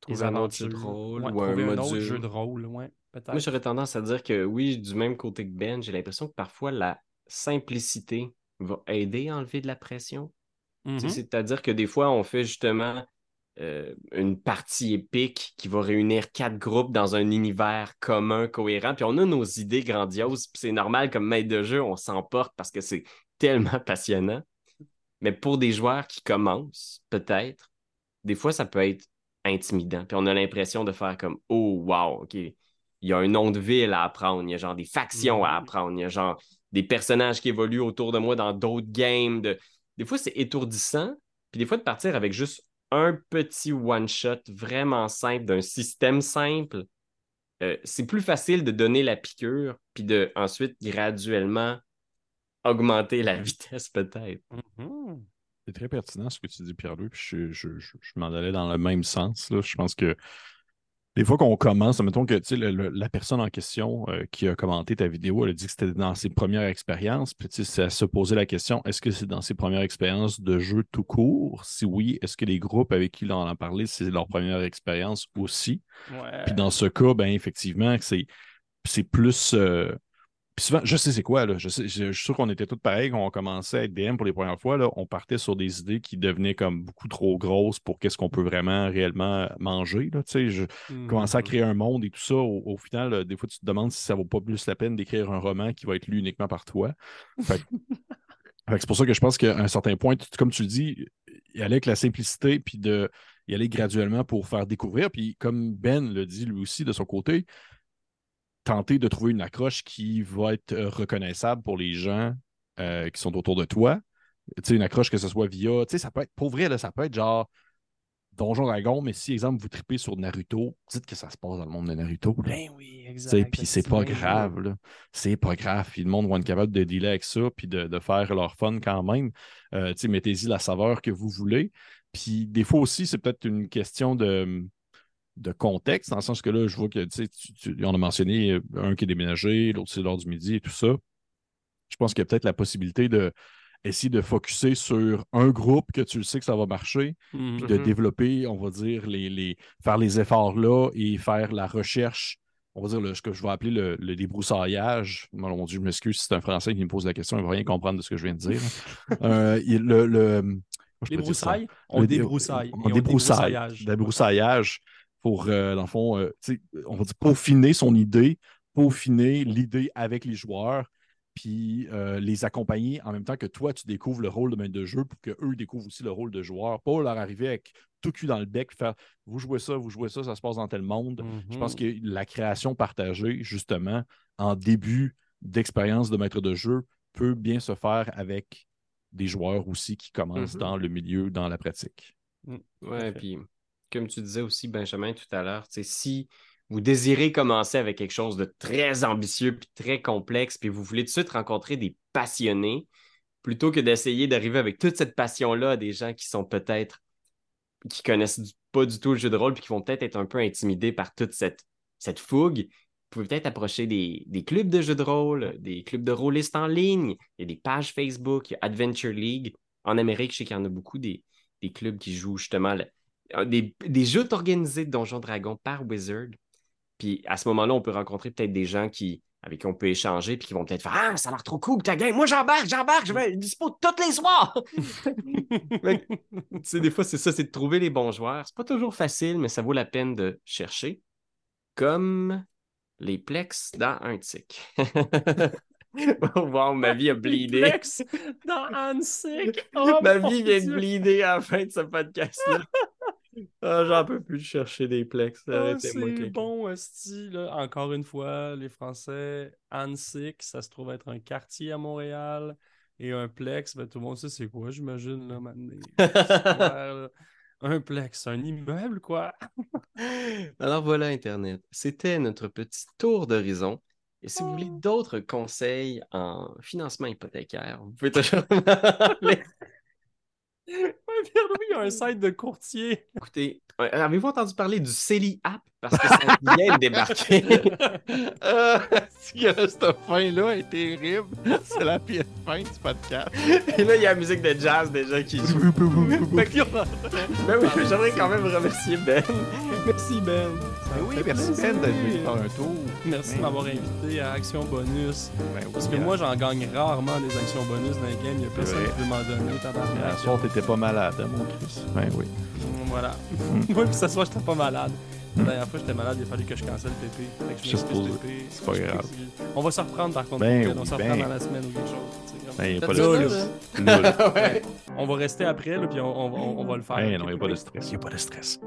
Trouver un autre jeu de rôle Ouais, ou un un autre jeu de rôle, ouais, peut-être. Moi, j'aurais tendance à dire que oui, du même côté que Ben, j'ai l'impression que parfois la simplicité va aider à enlever de la pression. Mhm. C'est-à-dire que des fois, on fait justement euh, une partie épique qui va réunir quatre groupes dans un univers commun, cohérent, puis on a nos idées grandioses, puis c'est normal comme maître de jeu, on s'emporte parce que c'est tellement passionnant. Mais pour des joueurs qui commencent, peut-être, des fois, ça peut être intimidant. Puis on a l'impression de faire comme Oh, wow, OK. Il y a un nom de ville à apprendre, il y a genre des factions à Mhm. apprendre, il y a genre des personnages qui évoluent autour de moi dans d'autres games. de- Des fois, c'est étourdissant. Puis des fois, de partir avec juste un petit one-shot vraiment simple d'un système simple, euh, c'est plus facile de donner la piqûre, puis de ensuite graduellement augmenter la vitesse peut-être. Mhm. C'est très pertinent ce que tu dis, Pierre-Louis, puis je- je m'en allais dans le même sens. là. Je pense que des fois qu'on commence, mettons que le- le- la personne en question euh, qui a commenté ta vidéo, elle a dit que c'était dans ses premières expériences, puis tu sais, c'est à se poser la question, est-ce que c'est dans ses premières expériences de jeu tout court? Si oui, est-ce que les groupes avec qui l'on en a parlé, c'est leur première expérience aussi? Ouais. Puis dans ce cas, ben effectivement, c'est c'est plus. euh, Puis souvent, je sais c'est quoi, là. Je, sais, je, je suis sûr qu'on était tous pareils quand on commençait à être DM pour les premières fois. Là, on partait sur des idées qui devenaient comme beaucoup trop grosses pour qu'est-ce qu'on peut vraiment, réellement manger. Là, tu sais, je commençais à Mhm. créer un monde et tout ça. Au, au final, euh, des fois, tu te demandes si ça vaut pas plus la peine d'écrire un roman qui va être lu uniquement par toi. Fait que- c'est pour ça que je pense qu'à un certain point, comme tu le dis, y aller avec la simplicité, puis de y aller graduellement pour faire découvrir. Puis comme Ben le dit lui aussi de son côté, tenter de trouver une accroche qui va être euh, reconnaissable pour les gens euh, qui sont autour de toi. Tu sais, une accroche que ce soit via, tu sais, ça peut être, pour vrai, là, ça peut être genre Donjon Dragon, mais si, exemple, vous tripez sur Naruto, dites que ça se passe dans le monde de Naruto. Ben oui, exact. Puis c'est pas grave, là. C'est pas grave. Puis le monde va être capable de dealer avec ça, puis de, de faire leur fun quand même. Euh, tu sais, mettez-y la saveur que vous voulez. Puis des fois aussi, c'est peut-être une question de, de contexte, dans le sens que là, je vois que, tu sais, tu- on a mentionné un qui est déménagé, l'autre c'est l'heure du midi et tout ça. Je pense qu'il y a peut-être la possibilité de essayer de focuser sur un groupe que tu le sais que ça va marcher, Mhm. puis de Mhm. développer, on va dire, les, les, faire les efforts là et faire la recherche, on va dire le- ce que je vais appeler le, le débroussaillage. Mon mon Dieu, je m'excuse si c'est un Français qui me pose la question, il ne va rien comprendre de ce que je viens de dire. Euh, le, le- Les broussailles, on Le dé- débroussaille. On. Débroussaillage pour, euh, dans le fond, euh, on va dire peaufiner son idée, peaufiner l'idée avec les joueurs, puis euh, les accompagner en même temps que toi, tu découvres le rôle de maître de jeu pour qu'eux découvrent aussi le rôle de joueur. Pas leur arriver avec tout cul dans le bec, faire vous jouez ça, vous jouez ça, ça se passe dans tel monde. Je pense Mhm. que la création partagée, justement, en début d'expérience de maître de jeu, peut bien se faire avec des joueurs aussi qui commencent Mhm. dans le milieu, dans la pratique. Ouais, fait. puis comme tu disais aussi, Benjamin, tout à l'heure, si vous désirez commencer avec quelque chose de très ambitieux puis très complexe, puis vous voulez tout de suite rencontrer des passionnés, plutôt que d'essayer d'arriver avec toute cette passion-là à des gens qui sont peut-être qui connaissent pas du tout le jeu de rôle puis qui vont peut-être être un peu intimidés par toute cette, fougue, vous pouvez peut-être approcher des, clubs de jeux de rôle, des clubs de rôlistes en ligne, il y a des pages Facebook, Adventure League. En Amérique, je sais qu'il y en a beaucoup des, clubs qui jouent justement des, des jeux organisés de Donjons Dragons par Wizard. Puis à ce moment-là, on peut rencontrer peut-être des gens qui, avec qui on peut échanger, puis qui vont peut-être faire Ah, ça a l'air trop cool ta game. Moi, j'embarque, j'embarque, je vais être dispo tous les soirs. Que, tu sais, des fois, c'est ça, c'est de trouver les bons joueurs. C'est pas toujours facile, mais ça vaut la peine de chercher. Comme les plex dans un tic. wow, ma vie a bleedé. Plex dans Hansik. Oh, Ma mon vie vient de bleeder à la fin de ce podcast-là. Ah, J'en peux plus de chercher des plex. Ah, c'est bon, Esti. Là. Encore une fois, les Français, Hansik, ça se trouve être un quartier à Montréal. Et un plex, ben, tout le monde sait c'est quoi, j'imagine. Là, maintenant. Un plex, un immeuble, quoi. Alors voilà, Internet. C'était notre petit tour d'horizon. Et si vous voulez d'autres conseils en financement hypothécaire, vous pouvez toujours. Pierre-Louis, il y a un site de courtier. Écoutez, avez-vous entendu parler du Celi App? Parce que ça vient de débarquer. Euh, cette fin-là est terrible. C'est la pire fin du podcast. Et là, il y a la musique de jazz déjà qui joue. Que- ben oui, j'aimerais quand même remercier Ben. Merci Ben. Ben oui, fait merci. Ben d'être venu faire un tour. Merci de Ben m'avoir invité à Action Bonus. Ben oui, Parce que hein. moi, j'en gagne rarement des actions bonus dans les games. Il y a personne qui veut m'en donner, tabarnak. soir, t'étais pas malade, hein, mon Chris. Ben oui. Voilà. Mm. Moi, puis ce soir, j'étais pas malade. La dernière fois, j'étais malade, il a fallu que je cancelle TP. Fait que je. TP. C'est pas grave. On va se reprendre par contre. Ben Fred. on oui, se ben. reprend dans la semaine ou quelque chose. Ben, a pas de stress. On va rester après, là, puis on, on va- on va le faire. Ben non, il n'y a pas de stress. Il n'y a pas de stress.